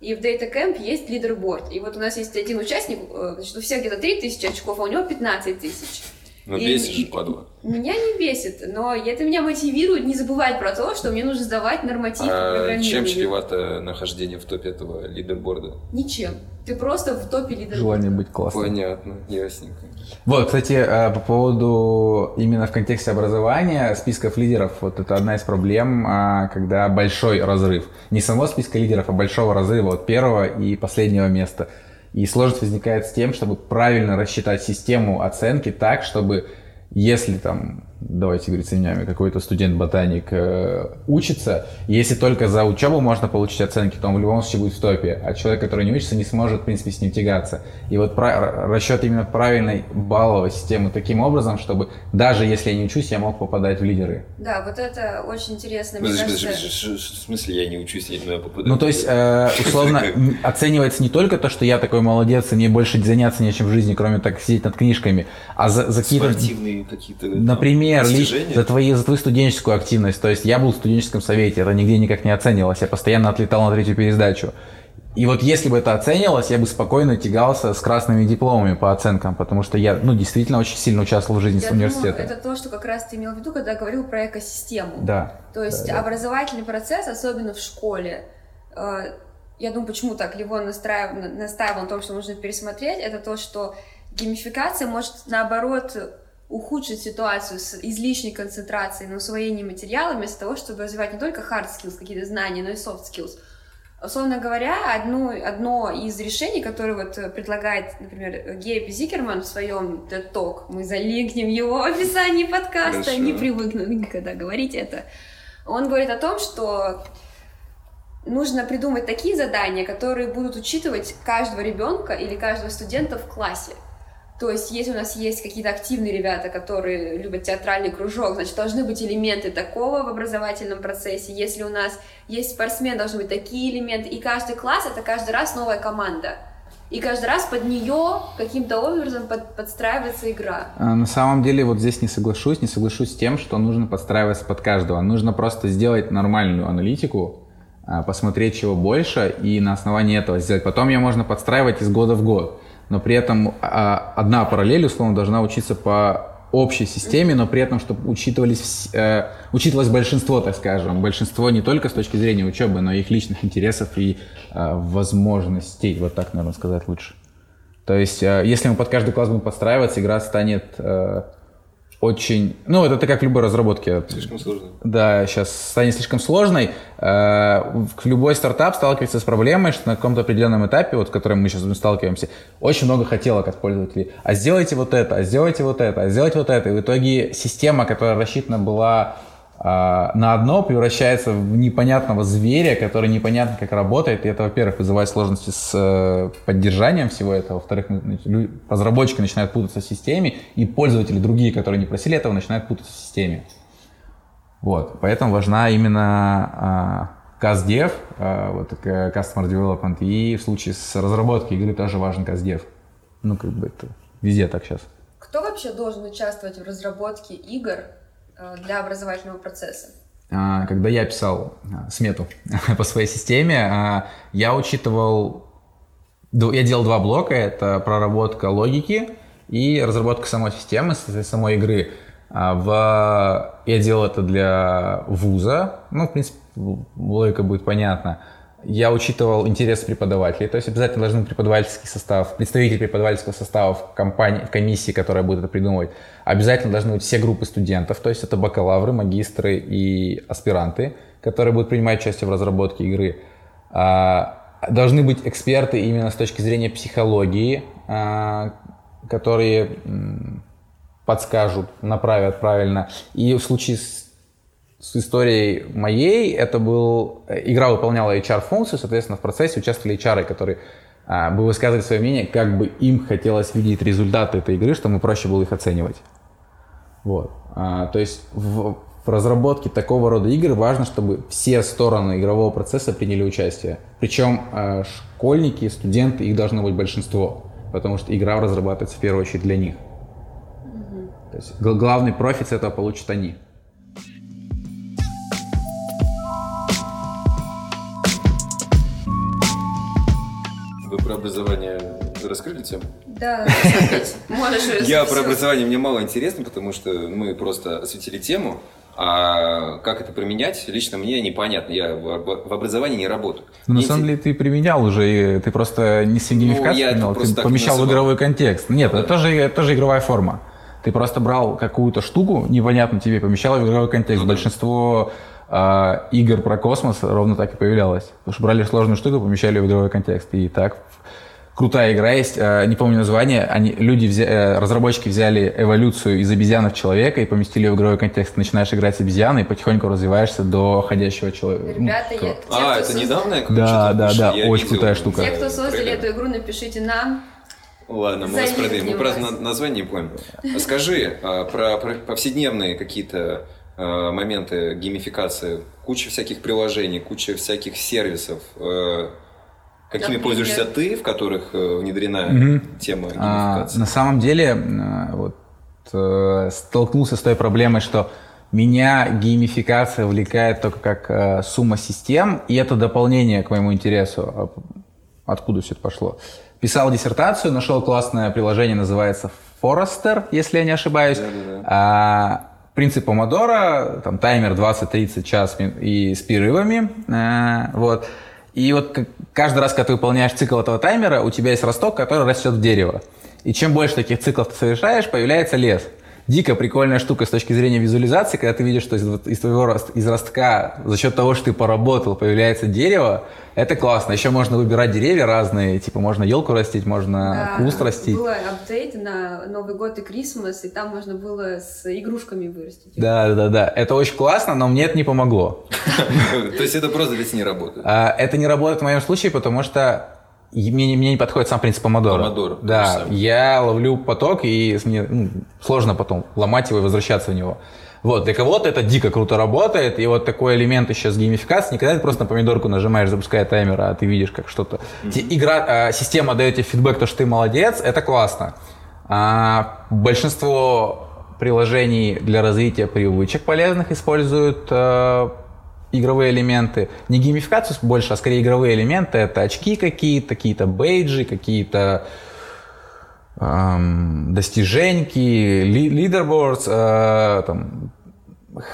и в Data Camp есть лидерборд. И вот у нас есть один участник, э, значит, у всех где-то 3000 очков, а у него 15 тысяч. Ну, бесит же, падла. Меня не бесит, но это меня мотивирует не забывать про то, что мне нужно сдавать норматив а чем чревато нахождение в топе этого лидерборда? Ничем. Ты просто в топе лидерборда. Желание быть классным. Понятно, ясненько. Вот, кстати, э, по поводу именно в контексте образования списков лидеров, вот это одна из проблем, а, когда большой разрыв. Не само списка лидеров, а большого разрыва от первого и последнего места. И сложность возникает с тем, чтобы правильно рассчитать систему оценки так, чтобы если там давайте говорить именами, какой-то студент-ботаник э, учится, если только за учебу можно получить оценки, то он в любом случае будет в топе, а человек, который не учится, не сможет, в принципе, с ним тягаться. И вот про, расчет именно правильной балловой системы таким образом, чтобы даже если я не учусь, я мог попадать в лидеры. Да, вот это очень интересно. Мне подожди, кажется... подожди, в смысле я не учусь, я не попадаю? Ну, то есть, э, *laughs* условно, оценивается не только то, что я такой молодец, и мне больше заняться нечем в жизни, кроме так сидеть над книжками, а за, за какие-то... Спортивные какие-то... Например, например, за, твои, за твою студенческую активность. То есть я был в студенческом совете, это нигде никак не оценивалось. Я постоянно отлетал на третью пересдачу. И вот если бы это оценивалось, я бы спокойно тягался с красными дипломами по оценкам, потому что я, ну, действительно очень сильно участвовал в жизни я университета. Думаю, это то, что как раз ты имел в виду, когда говорил про экосистему. Да. То есть да, образовательный да. процесс, особенно в школе, э, я думаю, почему так Ливон настраивал, настаивал на том, что нужно пересмотреть, это то, что геймификация может, наоборот, ухудшить ситуацию с излишней концентрацией на усвоении материала, вместо того, чтобы развивать не только hard skills, какие-то знания, но и soft skills. Условно говоря, одно, одно из решений, которое вот предлагает, например, Гейб Зикерман в своем TED Talk, мы залинкнем его *laughs* в описании подкаста, Хорошо. не привыкну никогда говорить это, он говорит о том, что нужно придумать такие задания, которые будут учитывать каждого ребенка или каждого студента в классе. То есть, если у нас есть какие-то активные ребята, которые любят театральный кружок, значит, должны быть элементы такого в образовательном процессе. Если у нас есть спортсмен, должны быть такие элементы. И каждый класс — это каждый раз новая команда. И каждый раз под нее каким-то образом под, подстраивается игра. А, на самом деле вот здесь не соглашусь, не соглашусь с тем, что нужно подстраиваться под каждого. Нужно просто сделать нормальную аналитику, а, посмотреть чего больше и на основании этого сделать. Потом ее можно подстраивать из года в год но при этом а, одна параллель, условно, должна учиться по общей системе, но при этом, чтобы учитывались, э, учитывалось большинство, так скажем, большинство не только с точки зрения учебы, но и их личных интересов и э, возможностей, вот так, наверное, сказать лучше. То есть, э, если мы под каждый класс будем подстраиваться, игра станет очень... Ну, это, как в любой разработке. Слишком сложно. Да, сейчас станет слишком сложной. Э, любой стартап сталкивается с проблемой, что на каком-то определенном этапе, вот, с которым мы сейчас сталкиваемся, очень много хотелок от пользователей. А сделайте вот это, а сделайте вот это, а сделайте вот это. И в итоге система, которая рассчитана была на одно превращается в непонятного зверя, который непонятно как работает. И это, во-первых, вызывает сложности с э, поддержанием всего этого. Во-вторых, разработчики начинают путаться в системе, и пользователи другие, которые не просили этого, начинают путаться в системе. Вот. Поэтому важна именно CastDev, а, вот, Customer Development, и в случае с разработкой игры тоже важен CastDev. Ну, как бы это везде так сейчас. Кто вообще должен участвовать в разработке игр для образовательного процесса? А, когда я писал а, смету *laughs* по своей системе, а, я учитывал, я делал два блока, это проработка логики и разработка самой системы, самой игры. В... Я делал это для вуза, ну, в принципе, логика будет понятна я учитывал интерес преподавателей, то есть обязательно должен быть преподавательский состав, представитель преподавательского состава в, компании, в комиссии, которая будет это придумывать. Обязательно должны быть все группы студентов, то есть это бакалавры, магистры и аспиранты, которые будут принимать участие в разработке игры. А, должны быть эксперты именно с точки зрения психологии, а, которые подскажут, направят правильно. И в случае с с историей моей, это был... Игра выполняла HR-функцию, соответственно, в процессе участвовали HR, которые а, бы высказывали свое мнение, как бы им хотелось видеть результаты этой игры, чтобы проще было их оценивать. Вот. А, то есть в, в разработке такого рода игр важно, чтобы все стороны игрового процесса приняли участие. Причем а, школьники, студенты, их должно быть большинство, потому что игра разрабатывается в первую очередь для них. Угу. То есть главный профит с этого получат они. Про образование раскрыли тему? Да, *laughs* можешь Я про образование мне мало интересно, потому что мы просто осветили тему, а как это применять, лично мне непонятно. Я в образовании не работаю. Ну, на самом деле ты применял уже, ты просто не сигнификацию ну, применял, ты помещал в игровой контекст. Нет, ну, это, да. тоже, это тоже игровая форма. Ты просто брал какую-то штуку, непонятно тебе, помещал в игровой контекст. Ну, Большинство а, игр про космос ровно так и появлялось. Потому что брали сложную штуку, помещали в игровой контекст. И так крутая игра есть, э, не помню название, они, люди, взя, э, разработчики взяли эволюцию из обезьяны в человека и поместили в игровой контекст. начинаешь играть с обезьяной и потихоньку развиваешься до ходящего человека. Ну, Ребята, ну, я, а, это создали... недавно? Да, да, да, я очень крутая штука. Те, кто создали эту игру, напишите нам. Ладно, мы вас продаем. Мы просто название не помним. Скажи а, про, про повседневные какие-то а, моменты геймификации. Куча всяких приложений, куча всяких сервисов Какими Например? пользуешься ты, в которых э, внедрена угу. тема геймификации? А, на самом деле, э, вот, э, столкнулся с той проблемой, что меня геймификация увлекает только как э, сумма систем, и это дополнение к моему интересу. А откуда все это пошло? Писал диссертацию, нашел классное приложение, называется Forester, если я не ошибаюсь. Да, да, да. А, принцип помодора, там таймер 20-30 час и с перерывами. А, вот. И вот каждый раз, когда ты выполняешь цикл этого таймера, у тебя есть росток, который растет в дерево. И чем больше таких циклов ты совершаешь, появляется лес дико прикольная штука с точки зрения визуализации, когда ты видишь, что из, из твоего рост, из ростка за счет того, что ты поработал, появляется дерево, это классно. Еще можно выбирать деревья разные, типа можно елку растить, можно да, куст растить. Было апдейт на Новый год и Крисмас, и там можно было с игрушками вырастить. Да, да, да. Это очень классно, но мне это не помогло. *laughs* То есть это просто здесь не работает? А, это не работает в моем случае, потому что мне, мне не подходит сам принцип помодора. Помодор. Да, я ловлю поток, и мне ну, сложно потом ломать его и возвращаться в него. Вот, для кого-то это дико круто работает, и вот такой элемент еще с геймификацией, не когда ты просто на помидорку нажимаешь, запуская таймер, а ты видишь, как что-то... Mm-hmm. Игра, э, система дает тебе фидбэк, то, что ты молодец, это классно. А, большинство приложений для развития привычек полезных используют э, игровые элементы. Не геймификацию больше, а скорее игровые элементы. Это очки какие-то, какие-то бейджи, какие-то эм, достиженьки, ли, лидербордс. Э, там,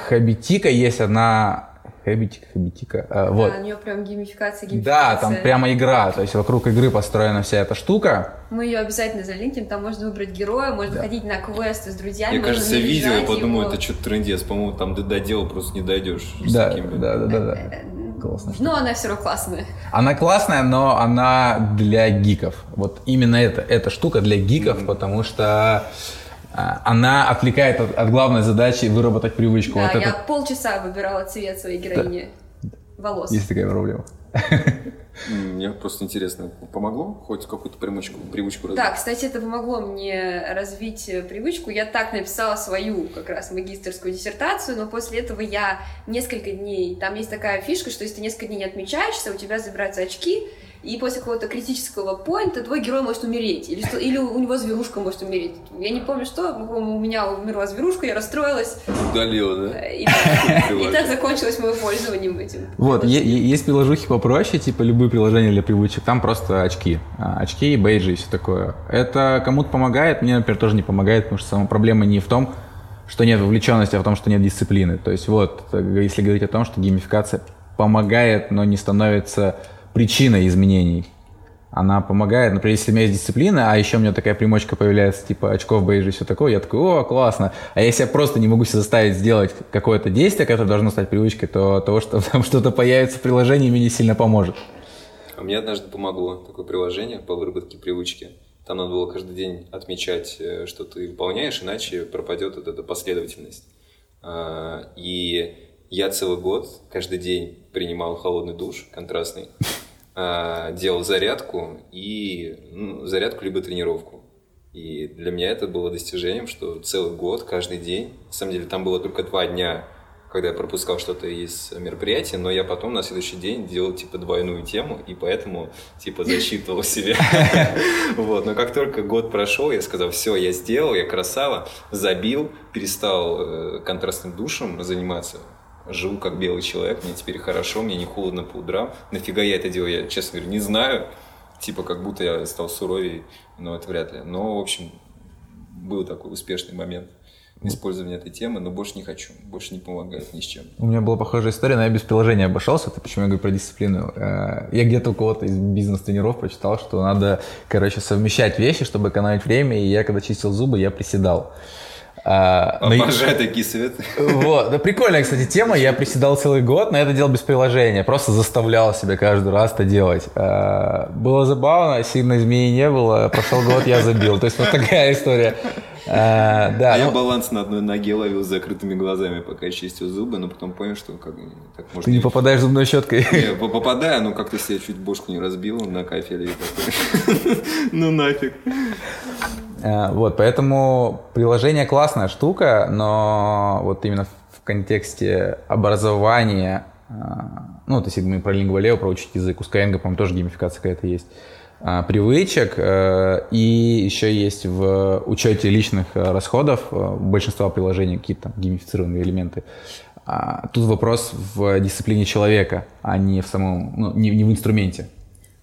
Хабитика есть одна Хэбитик, Хэбитика. А, вот. Да, у нее прям геймификация, геймификация. Да, там прямо игра, то есть вокруг игры построена вся эта штука. Мы ее обязательно залинким, там можно выбрать героя, можно да. ходить на квесты с друзьями. Мне кажется, я видел и подумал, это что-то трендец, по-моему, там до дела просто не дойдешь. Да, да, да, да, да. Классно. Но она все равно классная. Она классная, но она для гиков. Вот именно это, эта штука для гиков, mm-hmm. потому что она отвлекает от, от главной задачи выработать привычку. Да, вот я это... полчаса выбирала цвет своей героини да. волос. Есть такая проблема. Мне просто интересно, помогло хоть какую-то привычку, привычку развить? Да, кстати, это помогло мне развить э, привычку. Я так написала свою как раз магистрскую диссертацию, но после этого я несколько дней... Там есть такая фишка, что если ты несколько дней не отмечаешься, у тебя забираются очки, и после какого-то критического поинта твой герой может умереть, или, что, или у него зверушка может умереть. Я не помню, что, у меня умерла зверушка, я расстроилась. Удалила, да? И, и так *laughs* закончилось мое пользование этим. Вот, есть приложухи попроще, типа любые приложения для привычек, там просто очки. А, очки, бейджи и все такое. Это кому-то помогает, мне, например, тоже не помогает, потому что сама проблема не в том, что нет вовлеченности, а в том, что нет дисциплины. То есть вот, если говорить о том, что геймификация помогает, но не становится причина изменений. Она помогает, например, если у меня есть дисциплина, а еще у меня такая примочка появляется, типа очков, бейджи и все такое, я такой, о, классно. А если я просто не могу себя заставить сделать какое-то действие, которое должно стать привычкой, то того, что *laughs* там что-то появится в приложении, мне не сильно поможет. А мне однажды помогло такое приложение по выработке привычки. Там надо было каждый день отмечать, э, что ты выполняешь, иначе пропадет вот эта последовательность. А, и я целый год каждый день принимал холодный душ контрастный. *laughs* а, делал зарядку и ну, зарядку либо тренировку. И для меня это было достижением, что целый год, каждый день, на самом деле там было только два дня когда я пропускал что-то из мероприятия, но я потом на следующий день делал типа двойную тему, и поэтому типа засчитывал *laughs* себе. *laughs* Вот, но как только год прошел, я сказал, все, я сделал, я красава, забил, перестал э, контрастным душем заниматься, живу как белый человек, мне теперь хорошо, мне не холодно по утрам. Нафига я это делаю, я, честно говоря, не знаю. Типа, как будто я стал суровее, но это вряд ли. Но, в общем, был такой успешный момент использования этой темы, но больше не хочу, больше не помогает ни с чем. У меня была похожая история, но я без приложения обошелся, это почему я говорю про дисциплину. Э, я где-то у кого-то из бизнес-тренеров прочитал, что надо, короче, совмещать вещи, чтобы экономить время, и я, когда чистил зубы, я приседал. А, Обожаю но... такие советы. Вот. Да, прикольная, кстати, тема. Я приседал целый год, но это делал без приложения. Просто заставлял себя каждый раз это делать. А, было забавно, сильно изменений не было. Прошел год, я забил. То есть вот такая история. А, да, а ну... я баланс на одной ноге ловил с закрытыми глазами, пока я чистил зубы, но потом понял, что как так можно... Ты не попадаешь зубной щеткой? Не, попадаю, но как-то себе чуть бошку не разбил на кафеле. *laughs* Ну нафиг. А, вот, поэтому приложение классная штука, но вот именно в контексте образования, а, ну, то есть мы про лингвалео, про учить язык, у Skyeng, по-моему, тоже геймификация какая-то есть, а, привычек, э, и еще есть в учете личных э, расходов э, большинства приложений какие-то там геймифицированные элементы. Тут вопрос в дисциплине человека, а не в самом, ну, не, не в инструменте.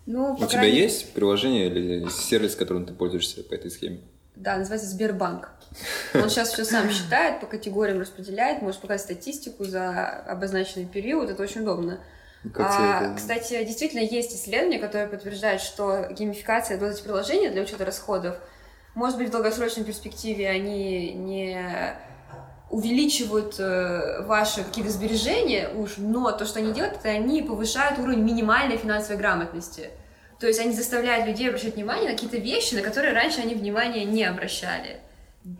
Ну, У тебя есть приложение или сервис, которым ты пользуешься по этой схеме? Да, называется Сбербанк. Он сейчас все сам считает, по категориям распределяет, можешь показать статистику за обозначенный период, это очень удобно. А, кстати, действительно есть исследования, которые подтверждают, что геймификация вот эти приложения для учета расходов, может быть, в долгосрочной перспективе они не увеличивают э, ваши какие-то сбережения уж, но то, что они делают, это они повышают уровень минимальной финансовой грамотности. То есть они заставляют людей обращать внимание на какие-то вещи, на которые раньше они внимания не обращали.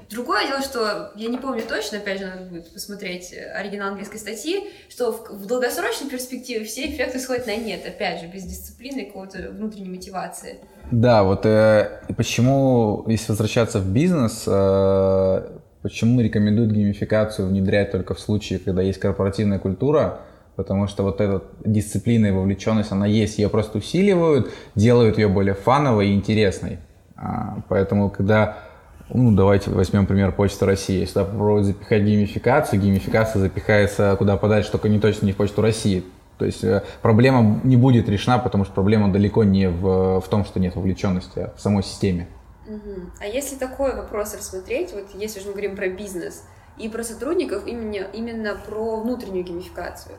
Другое дело, что я не помню точно, опять же, надо будет посмотреть оригинал английской статьи, что в, в долгосрочной перспективе все эффекты сходят на нет, опять же, без дисциплины какого-то внутренней мотивации. Да, вот э, почему, если возвращаться в бизнес, э, почему рекомендуют геймификацию внедрять только в случае, когда есть корпоративная культура, потому что вот эта дисциплина и вовлеченность, она есть, ее просто усиливают, делают ее более фановой и интересной. А, поэтому, когда ну, давайте возьмем пример Почты России. Если попробовать запихать геймификацию, геймификация запихается куда подальше, только не точно не в Почту России. То есть э, проблема не будет решена, потому что проблема далеко не в, в том, что нет вовлеченности, а в самой системе. Угу. А если такой вопрос рассмотреть, вот если же мы говорим про бизнес и про сотрудников, именно, именно про внутреннюю геймификацию.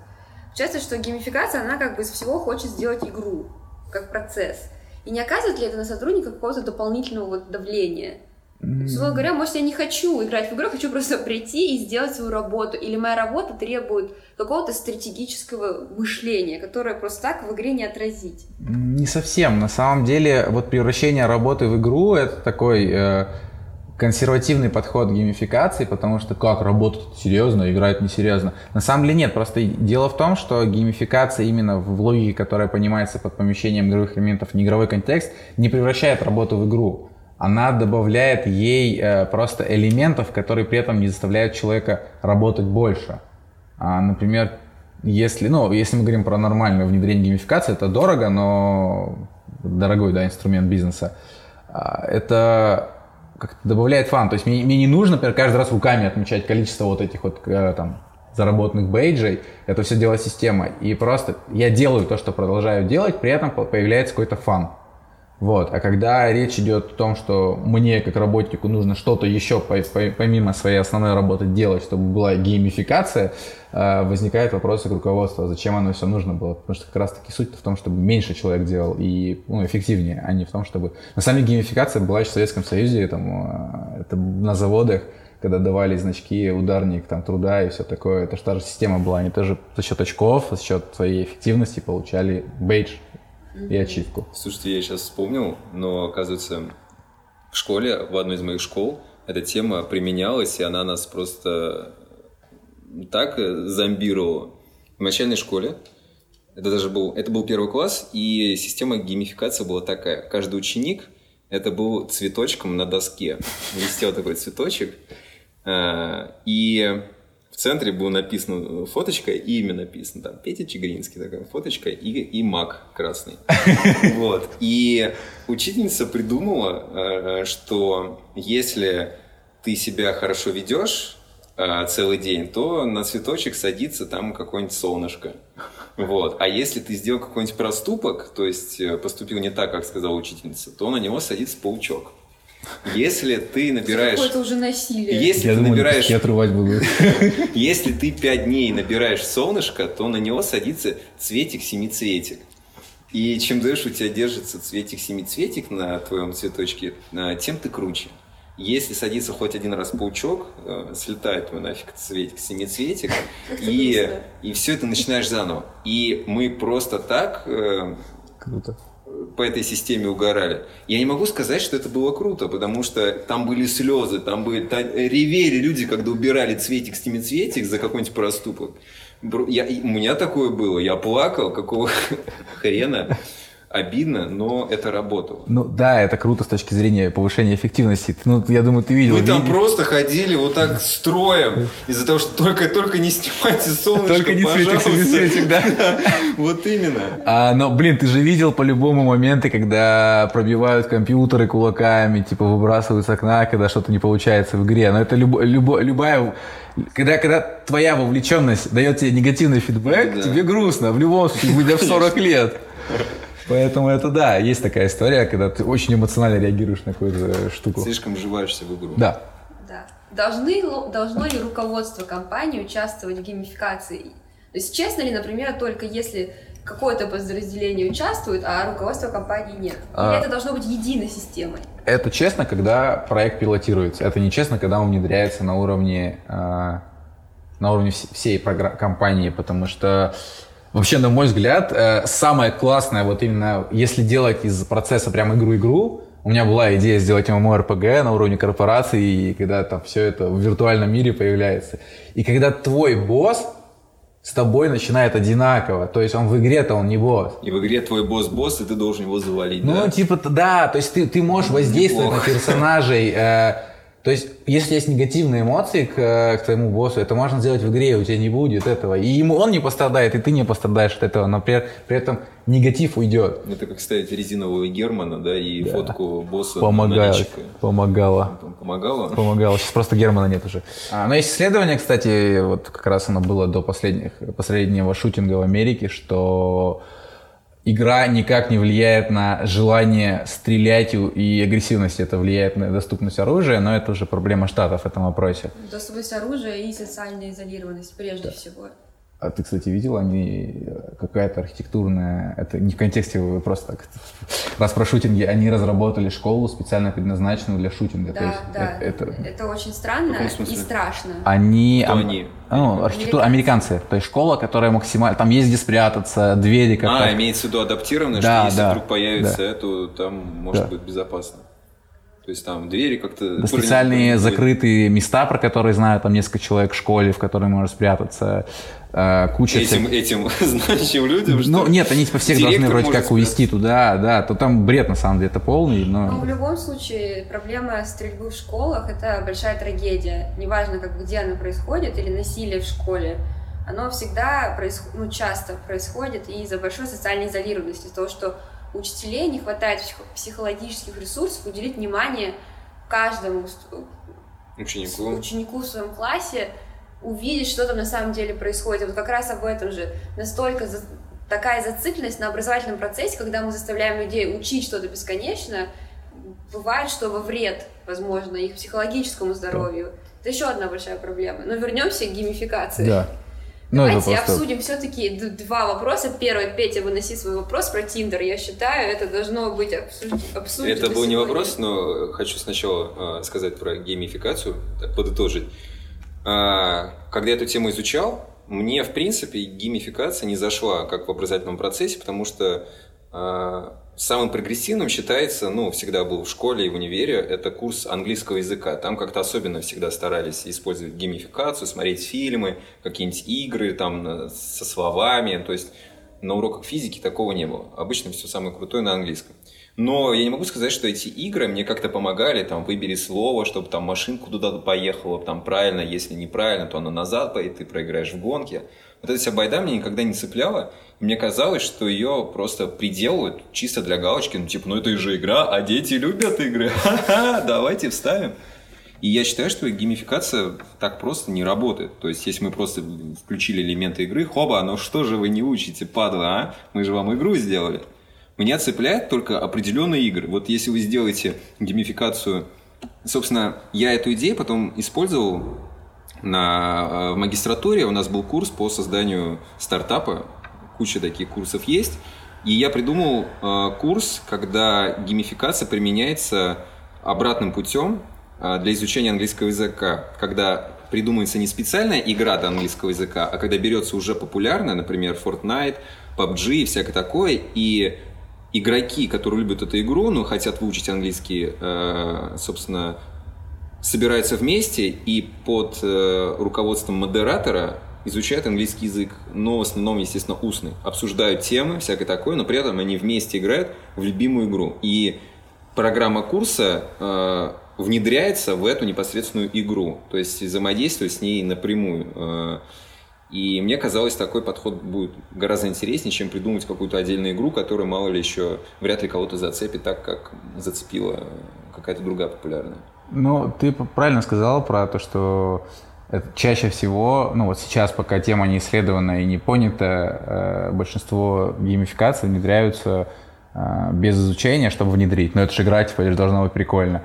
Получается, что геймификация, она как бы из всего хочет сделать игру, как процесс. И не оказывает ли это на сотрудника какого-то дополнительного вот давления? Условно говоря, может, я не хочу играть в игру, хочу просто прийти и сделать свою работу. Или моя работа требует какого-то стратегического мышления, которое просто так в игре не отразить. Не совсем. На самом деле, вот превращение работы в игру — это такой э, консервативный подход к геймификации, потому что как, работать серьезно, играть несерьезно. На самом деле нет, просто дело в том, что геймификация именно в логике, которая понимается под помещением игровых элементов в неигровой контекст, не превращает работу в игру она добавляет ей э, просто элементов, которые при этом не заставляют человека работать больше. А, например, если, ну, если мы говорим про нормальное внедрение геймификации, это дорого, но дорогой да, инструмент бизнеса. А, это как-то добавляет фан. То есть мне, мне не нужно, например, каждый раз руками отмечать количество вот этих вот э, там заработанных бейджей. Это все делает система. И просто я делаю то, что продолжаю делать, при этом появляется какой-то фан. Вот. А когда речь идет о том, что мне как работнику нужно что-то еще помимо своей основной работы делать, чтобы была геймификация, э, возникает вопрос к руководству, зачем оно все нужно было. Потому что как раз таки суть в том, чтобы меньше человек делал и ну, эффективнее, а не в том, чтобы... На самом деле геймификация была еще в Советском Союзе, там, э, это на заводах, когда давали значки, ударник там, труда и все такое. Это же та же система была. Они тоже за счет очков, за счет своей эффективности получали бейдж и ачивку. Слушайте, я сейчас вспомнил, но оказывается в школе, в одной из моих школ, эта тема применялась, и она нас просто так зомбировала. В начальной школе это даже был, это был первый класс, и система геймификации была такая. Каждый ученик это был цветочком на доске. Висел такой цветочек. Э, и центре было написано фоточка и имя написано. Там Петя Чигринский, такая фоточка и, и маг красный. *laughs* Вот. И учительница придумала, э, что если ты себя хорошо ведешь, э, целый день, то на цветочек садится там какое-нибудь солнышко. Вот. А если ты сделал какой-нибудь проступок, то есть э, поступил не так, как сказала учительница, то на него садится паучок. Если ты набираешь... Это уже насилие. Если Я ты думаю, набираешь... Я отрывать буду. *laughs* Если ты пять дней набираешь солнышко, то на него садится цветик-семицветик. И чем дольше у тебя держится цветик-семицветик на твоем цветочке, э, тем ты круче. Если садится хоть один раз паучок, э, слетает твой нафиг цветик, семицветик, и, и все это начинаешь заново. И мы просто так э, Круто. По этой системе угорали. Я не могу сказать, что это было круто, потому что там были слезы, там были там ревели люди, когда убирали цветик, семицветик за какой-нибудь проступок. Я, у меня такое было, я плакал, какого *laughs* хрена обидно, но это работало. Ну да, это круто с точки зрения повышения эффективности. Ну, я думаю, ты видел. Мы там видел. просто ходили вот так строем из-за того, что только, только не снимайте солнышко, Только не пожалуйста. светик, светик, *laughs* да. Вот именно. А, но, блин, ты же видел по-любому моменты, когда пробивают компьютеры кулаками, типа выбрасывают с окна, когда что-то не получается в игре. Но это люб, люб, любая когда, когда твоя вовлеченность дает тебе негативный фидбэк, да. тебе грустно, в любом случае, будь в 40 лет. Поэтому это да, есть такая история, когда ты очень эмоционально реагируешь на какую-то штуку. Слишком вживаешься в игру. Да. Да. Должны, должно ли руководство компании участвовать в геймификации? То есть честно ли, например, только если какое-то подразделение участвует, а руководство компании нет? Или а... это должно быть единой системой? Это честно, когда проект пилотируется. Это не честно, когда он внедряется на уровне, э, на уровне всей компании, потому что Вообще, на мой взгляд, э, самое классное, вот именно если делать из процесса прям игру-игру, у меня была идея сделать MMORPG на уровне корпорации, и когда там все это в виртуальном мире появляется. И когда твой босс с тобой начинает одинаково. То есть он в игре-то он не босс. И в игре твой босс босс, и ты должен его завалить. Ну, да? типа, да, то есть ты, ты можешь воздействовать Неплохо. на персонажей. Э, то есть, если есть негативные эмоции к, к твоему боссу, это можно сделать в игре, у тебя не будет этого. И ему он не пострадает, и ты не пострадаешь от этого, но при, при этом негатив уйдет. Это как ставить резинового Германа, да, и да. фотку босса Помогает. Помогало. Помогало? Помогало. Сейчас просто Германа нет уже. А, но есть исследование, кстати, вот как раз оно было до последних, последнего шутинга в Америке, что игра никак не влияет на желание стрелять и агрессивность. Это влияет на доступность оружия, но это уже проблема штатов в этом вопросе. Доступность оружия и социальная изолированность прежде да. всего. А ты, кстати, видел, они э, какая-то архитектурная, это не в контексте, вы просто так, раз про шутинги, они разработали школу специально предназначенную для шутинга. Да, есть, да, это, это... это очень странно и страшно. Они, Кто они? Ну, архитектура, американцы. американцы. То есть школа, которая максимально, там есть где спрятаться, двери как А, имеется в виду адаптированная, да, что если да, вдруг появится да. то там может да. быть безопасно. То есть там двери как-то... Специальные закрытые места, про которые знают там несколько человек в школе, в которые можно спрятаться. Э, куча этим, всяких... этим *laughs* знающим людям, что Ну, нет, они типа всех должны вроде как увести туда, да, то там бред на самом деле, это полный, но... Но в любом случае проблема стрельбы в школах – это большая трагедия. Неважно, как, где она происходит, или насилие в школе, оно всегда, происход... ну, часто происходит из-за большой социальной изолированности, из-за того, что учителей не хватает психологических ресурсов уделить внимание каждому ученику, ученику в своем классе, увидеть, что там на самом деле происходит. Вот как раз об этом же. Настолько за... такая зацикленность на образовательном процессе, когда мы заставляем людей учить что-то бесконечно, бывает, что во вред, возможно, их психологическому здоровью. Это еще одна большая проблема. Но вернемся к геймификации. Да. Ну, Давайте просто... обсудим все-таки два вопроса. Первый, Петя, выноси свой вопрос про Тиндер. Я считаю, это должно быть обсуждено. Это был не вопрос, но хочу сначала э, сказать про геймификацию, так подытожить. Э, когда эту тему изучал, мне, в принципе, геймификация не зашла как в образовательном процессе, потому что э, самым прогрессивным считается, ну, всегда был в школе и в универе, это курс английского языка. Там как-то особенно всегда старались использовать геймификацию, смотреть фильмы, какие-нибудь игры там со словами. То есть на уроках физики такого не было. Обычно все самое крутое на английском. Но я не могу сказать, что эти игры мне как-то помогали, там, выбери слово, чтобы там машинку туда поехала, там, правильно, если неправильно, то она назад поедет, ты проиграешь в гонке. Вот эта вся байда мне никогда не цепляла, и мне казалось, что ее просто приделывают чисто для галочки, ну, типа, ну, это же игра, а дети любят игры, *laughs* давайте вставим. И я считаю, что геймификация так просто не работает. То есть, если мы просто включили элементы игры, хоба, ну что же вы не учите, падла, а? Мы же вам игру сделали. Меня цепляет только определенные игры. Вот если вы сделаете геймификацию... Собственно, я эту идею потом использовал на, э, в магистратуре. У нас был курс по созданию стартапа. Куча таких курсов есть. И я придумал э, курс, когда геймификация применяется обратным путем а, для изучения английского языка, когда придумывается не специальная игра для английского языка, а когда берется уже популярная, например, Fortnite, PUBG и всякое такое, и игроки, которые любят эту игру, но хотят выучить английский, э, собственно, собираются вместе и под э, руководством модератора изучают английский язык, но в основном, естественно, устный. Обсуждают темы, всякое такое, но при этом они вместе играют в любимую игру. И программа курса э, внедряется в эту непосредственную игру, то есть взаимодействует с ней напрямую. И мне казалось, такой подход будет гораздо интереснее, чем придумать какую-то отдельную игру, которая, мало ли, еще вряд ли кого-то зацепит так, как зацепила какая-то другая популярная. Ну, ты правильно сказал про то, что это чаще всего, ну вот сейчас, пока тема не исследована и не понята, э, большинство геймификаций внедряются э, без изучения, чтобы внедрить. Но это же игра, типа, это же должно быть прикольно.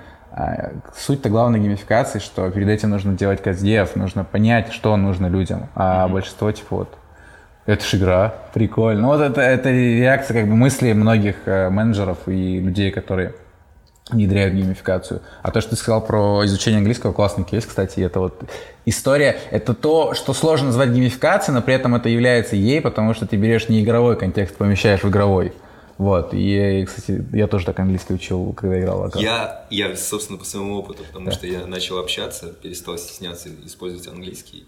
Суть-то главной геймификации, что перед этим нужно делать каздев, нужно понять, что нужно людям. А mm-hmm. большинство, типа, вот, это же игра, прикольно. Вот это, это реакция, как бы, мысли многих э, менеджеров и людей, которые внедряют геймификацию. А то, что ты сказал про изучение английского, классный кейс, кстати, это вот история, это то, что сложно назвать геймификацией, но при этом это является ей, потому что ты берешь не игровой контекст, помещаешь в игровой. Вот, и, кстати, я тоже так английский учил, когда играл в Я, я, собственно, по своему опыту, потому да. что я начал общаться, перестал стесняться использовать английский.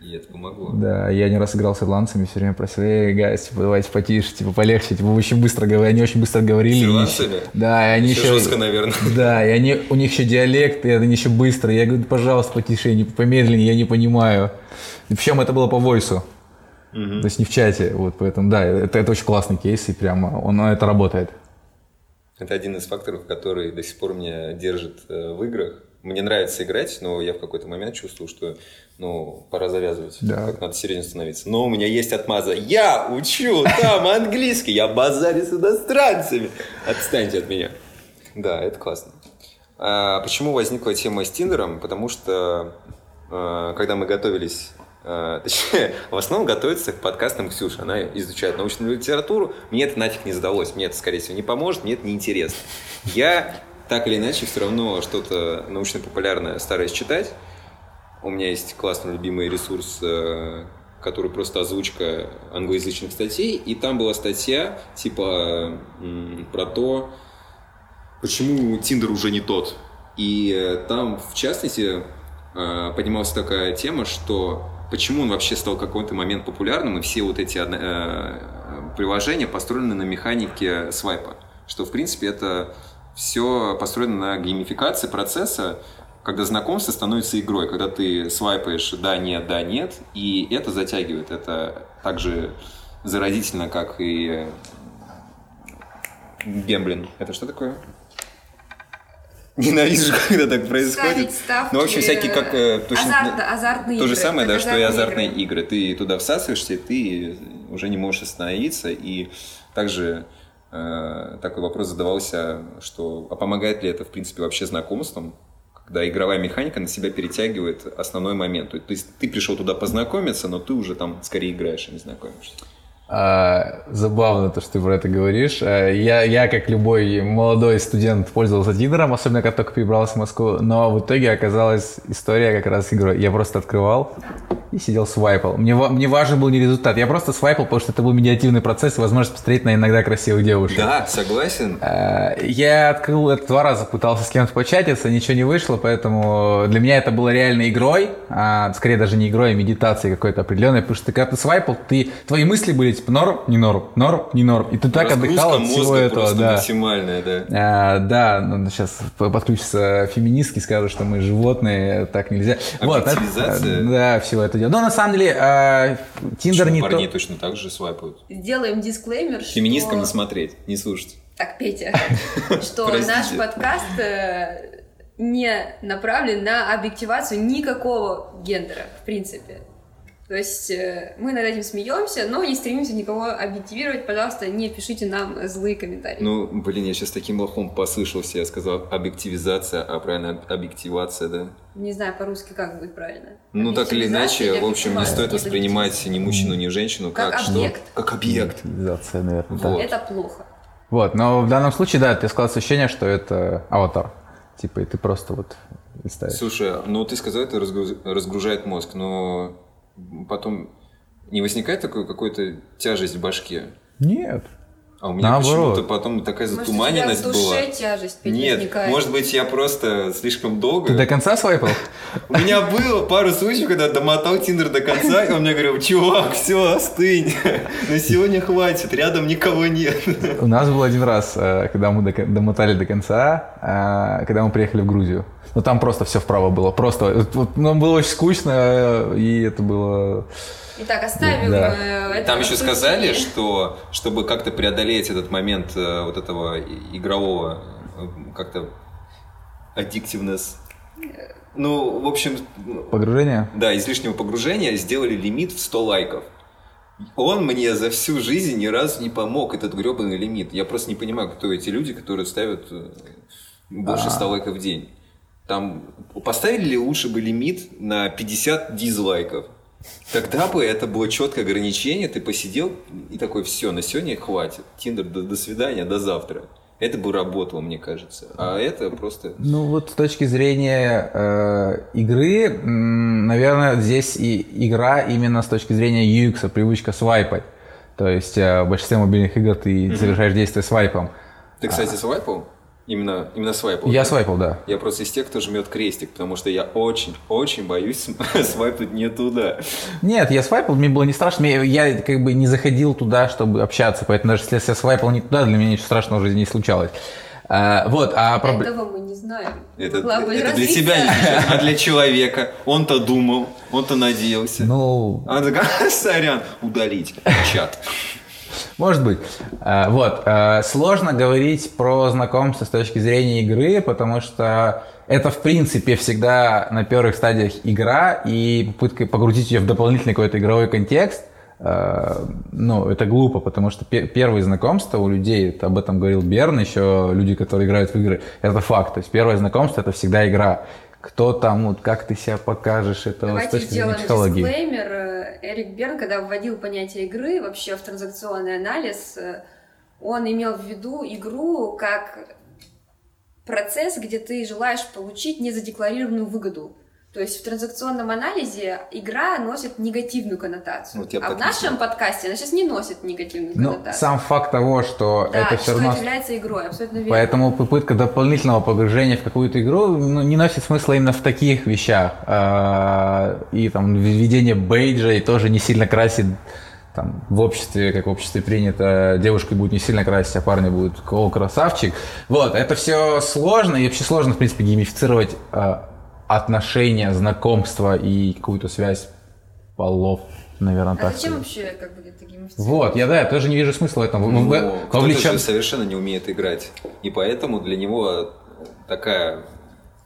И это помогло. Да, я не раз играл с ирландцами, все время просил, эй, гайс, типа, давайте потише, типа, полегче, типа, вы очень быстро говорили, они очень быстро говорили. С ирландцами? Еще, да, и они еще... жестко, наверное. *laughs* Да, и они, у них еще диалект, и они еще быстро. Я говорю, пожалуйста, потише, не помедленнее, я не понимаю. И причем это было по войсу. Угу. То есть не в чате, вот поэтому, да, это, это очень классный кейс, и прямо он, это работает. Это один из факторов, который до сих пор меня держит э, в играх. Мне нравится играть, но я в какой-то момент чувствую, что ну, пора завязывать. Да. Как надо серьезно становиться. Но у меня есть отмаза. Я учу там английский, я базарю с иностранцами. Отстаньте от меня. Да, это классно. А почему возникла тема с Тиндером? Потому что э, когда мы готовились точнее, в основном готовится к подкастам Ксюша. Она изучает научную литературу. Мне это нафиг не сдалось. Мне это, скорее всего, не поможет. Мне это неинтересно. Я так или иначе все равно что-то научно-популярное стараюсь читать. У меня есть классный любимый ресурс, э, который просто озвучка англоязычных статей. И там была статья типа про то, почему Тиндер уже не тот. И э, там, в частности, поднималась такая тема, что почему он вообще стал какой-то момент популярным, и все вот эти э, приложения построены на механике свайпа, что, в принципе, это все построено на геймификации процесса, когда знакомство становится игрой, когда ты свайпаешь «да, нет, да, нет», и это затягивает. Это также заразительно, как и гемблин. Это что такое? Ненавижу, *laughs* когда так происходит. Ставки, ну, в общем, всякие как... Э, точно, Азарт, азартные То игры. же самое, да, что и азартные игры. игры. Ты туда всасываешься, ты уже не можешь остановиться. И также э, такой вопрос задавался, что а помогает ли это, в принципе, вообще знакомствам? когда игровая механика на себя перетягивает основной момент. То есть ты пришел туда познакомиться, но ты уже там скорее играешь, а не знакомишься. А, забавно то, что ты про это говоришь. А, я, я, как любой молодой студент, пользовался Тиндером, особенно когда только перебрался в Москву, но в итоге оказалась история как раз игрой. Я просто открывал и сидел свайпал. Мне, мне важен был не результат. Я просто свайпал, потому что это был медиативный процесс и возможность посмотреть на иногда красивых девушек. Да, согласен. А, я открыл это два раза, пытался с кем-то початиться, ничего не вышло, поэтому для меня это было реально игрой, а скорее даже не игрой, а медитацией какой-то определенной, потому что когда ты свайпал, ты, твои мысли были типа норм, не норм, норм, не норм. И ты так отдыхал от всего этого, да. максимальная, да. А, да, ну, сейчас подключится феминистки, скажут, что мы животные, так нельзя. Вот, это, да, всего это дело. Но на самом деле а, Тиндер не парней то... точно так же свайпают. Сделаем дисклеймер, Феминисткам что... не смотреть, не слушать. Так, Петя, *laughs* что наш подкаст э, не направлен на объективацию никакого гендера, в принципе. То есть э, мы над этим смеемся, но не стремимся никого объективировать. Пожалуйста, не пишите нам злые комментарии. Ну, блин, я сейчас таким лохом послышался. Я сказал объективизация, а правильно объективация, да? Не знаю по-русски, как будет правильно. Ну, так или иначе, в общем, не стоит воспринимать ни мужчину, ни женщину как, как объект. Что? Как объект. Объективизация, наверное, вот. да. Это плохо. Вот, но в данном случае, да, ты складывается ощущение, что это аватар. Типа, и ты просто вот листаешь. Слушай, ну ты сказал, это разгружает мозг, но потом не возникает такой какой-то тяжесть в башке? Нет. А у меня почему-то потом такая затуманенность может, у тебя в душе была. тяжесть Нет, возникает. может быть, я просто слишком долго... Ты до конца свайпал? У меня было пару случаев, когда домотал Тиндер до конца, и он мне говорил, чувак, все, остынь, на сегодня хватит, рядом никого нет. У нас был один раз, э, когда мы домотали до конца, э, когда мы приехали в Грузию. Ну там просто все вправо было, просто, вот, нам было очень скучно, и это было Итак, оставим да. Э, это. Там еще сказали, что чтобы как-то преодолеть этот момент э, вот этого игрового э, как-то addictiveness, ну, в общем... Погружение? Да, излишнего погружения сделали лимит в 100 лайков. Он мне за всю жизнь ни разу не помог, этот гребаный лимит. Я просто не понимаю, кто эти люди, которые ставят больше 100 а. лайков в день. Там поставили ли лучше бы лимит на 50 дизлайков? Тогда бы это было четкое ограничение, ты посидел и такой, все, на сегодня хватит. Тиндер, до, до свидания, до завтра. Это бы работало, мне кажется. А это просто... Ну вот с точки зрения э, игры, наверное, здесь и игра именно с точки зрения UX, привычка свайпать. То есть э, в большинстве мобильных игр ты mm-hmm. совершаешь действие свайпом. Ты, кстати, а... свайпал? Именно, именно свайпал? Я свайпал, да. Я просто из тех, кто жмет крестик, потому что я очень, очень боюсь *laughs* свайпнуть не туда. Нет, я свайпал, мне было не страшно. Я как бы не заходил туда, чтобы общаться, поэтому даже если я свайпал не туда, для меня ничего страшного в жизни не случалось. А, вот, а проб... Этого мы не знаем. Это, это для тебя а для человека. Он-то думал, он-то надеялся. Ну... А он такой, *laughs* сорян, удалить чат. Может быть. А, вот. А, сложно говорить про знакомство с точки зрения игры, потому что это, в принципе, всегда на первых стадиях игра, и попытка погрузить ее в дополнительный какой-то игровой контекст, а, ну, это глупо, потому что первые знакомства у людей, об этом говорил Берн, еще люди, которые играют в игры, это факт. То есть первое знакомство это всегда игра кто там, вот как ты себя покажешь, это Давайте с точки зрения психологии. дисклеймер. Э, Эрик Берн, когда вводил понятие игры вообще в транзакционный анализ, э, он имел в виду игру как процесс, где ты желаешь получить незадекларированную выгоду. То есть в транзакционном анализе игра носит негативную коннотацию. Вот а в нашем подкасте она сейчас не носит негативную ну, коннотацию. Сам факт того, что да, это все равно... является игрой, абсолютно верно. Поэтому попытка дополнительного погружения в какую-то игру ну, не носит смысла именно в таких вещах. А, и там введение бейджа тоже не сильно красит там, в обществе, как в обществе принято, девушка будет не сильно красить, а парни будут о, красавчик. Вот, это все сложно, и вообще сложно, в принципе, геймифицировать а, отношения, знакомства и какую-то связь полов, наверное, а так. зачем вообще как бы это геймифицировать? Вот, я да, я тоже не вижу смысла в этом. Ну, Вовлечен... же совершенно не умеет играть, и поэтому для него такая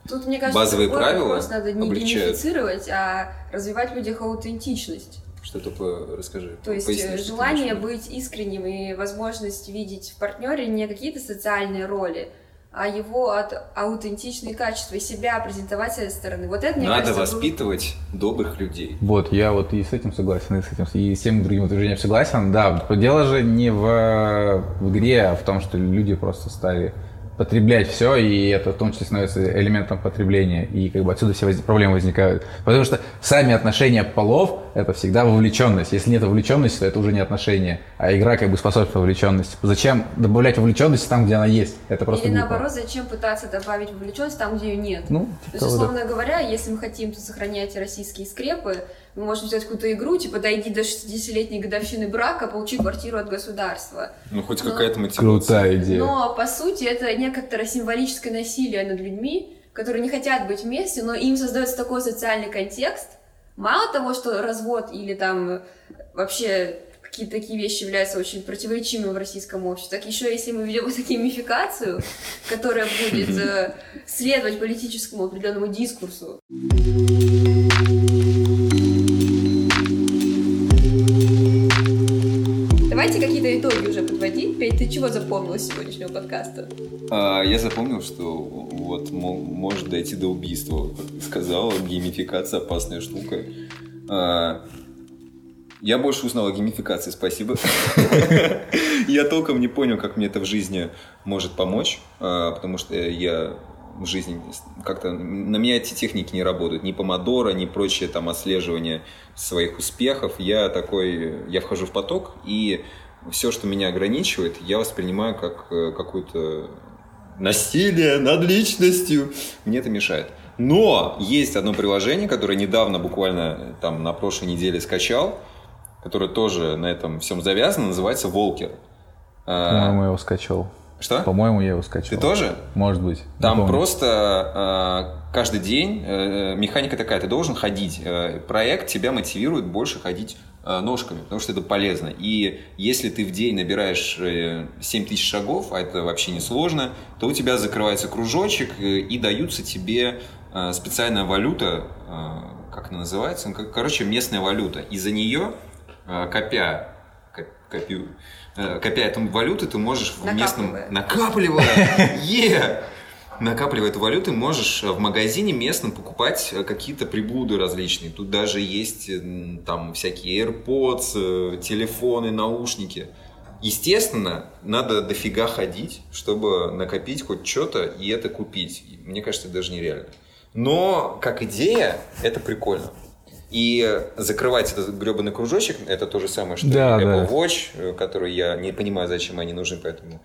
Тут, мне кажется, базовые правила просто надо не геймифицировать, а развивать в людях аутентичность. Что такое, расскажи. То есть поясни, желание быть искренним и возможность видеть в партнере не какие-то социальные роли, а его от аутентичные качества и себя презентовать с этой стороны. Вот это, мне Надо кажется, воспитывать был... добрых людей. Вот, я вот и с этим согласен, и с этим, и с тем другим утверждением согласен. Да, дело же не в, в игре, а в том, что люди просто стали потреблять все, и это в том числе становится элементом потребления, и как бы отсюда все воз... проблемы возникают. Потому что сами отношения полов – это всегда вовлеченность. Если нет вовлеченности, то это уже не отношения, а игра как бы способствует вовлеченности. Зачем добавлять вовлеченность там, где она есть? Это просто Или глупо. наоборот, зачем пытаться добавить вовлеченность там, где ее нет? Ну, типа то есть, условно да. говоря, если мы хотим сохранять российские скрепы, мы можем взять какую-то игру, типа, дойди до 60-летней годовщины брака, получи квартиру от государства. Ну, хоть какая-то мотивация. Крутая идея. Но, по сути, это некоторое символическое насилие над людьми, которые не хотят быть вместе, но им создается такой социальный контекст. Мало того, что развод или там вообще какие-то такие вещи являются очень противоречимыми в российском обществе, так еще если мы ведем такие мификацию, которая будет *laughs* э, следовать политическому определенному дискурсу. Давайте какие-то итоги уже подводить. Петь, ты чего запомнил из сегодняшнего подкаста? А, я запомнил, что вот может дойти до убийства. Сказала, геймификация опасная штука. А, я больше узнал о геймификации, спасибо. *laughs* Я толком не понял, как мне это в жизни может помочь, а, потому что я в жизни как-то на меня эти техники не работают, ни помодора, ни прочее там отслеживание своих успехов. Я такой, я вхожу в поток и все, что меня ограничивает, я воспринимаю как э, какую-то насилие над личностью. Мне это мешает. Но есть одно приложение, которое недавно, буквально там на прошлой неделе скачал, которое тоже на этом всем завязано, называется Волкер. По-моему, я его скачал. Что? По-моему, я его скачал. Ты тоже? Может быть. Там просто э, каждый день э, механика такая, ты должен ходить. Э, проект тебя мотивирует больше ходить э, ножками, потому что это полезно. И если ты в день набираешь э, 7 тысяч шагов, а это вообще не сложно, то у тебя закрывается кружочек э, и даются тебе э, специальная валюта, э, как она называется? Ну, короче, местная валюта. И за нее, э, копя, коп, копию, копя эту валюту, ты можешь в местном... Накапливая! *laughs* Е! Накапливая эту валюту, можешь в магазине местном покупать э, какие-то приблуды различные. Тут даже есть там всякие AirPods, э, телефоны, наушники. Естественно, надо дофига ходить, чтобы накопить хоть что-то и это купить. Мне кажется, это даже нереально. Но как идея, это прикольно. И закрывать этот гребаный кружочек, это то же самое, что да, Apple да. Watch, э, который я не понимаю, зачем они нужны, поэтому...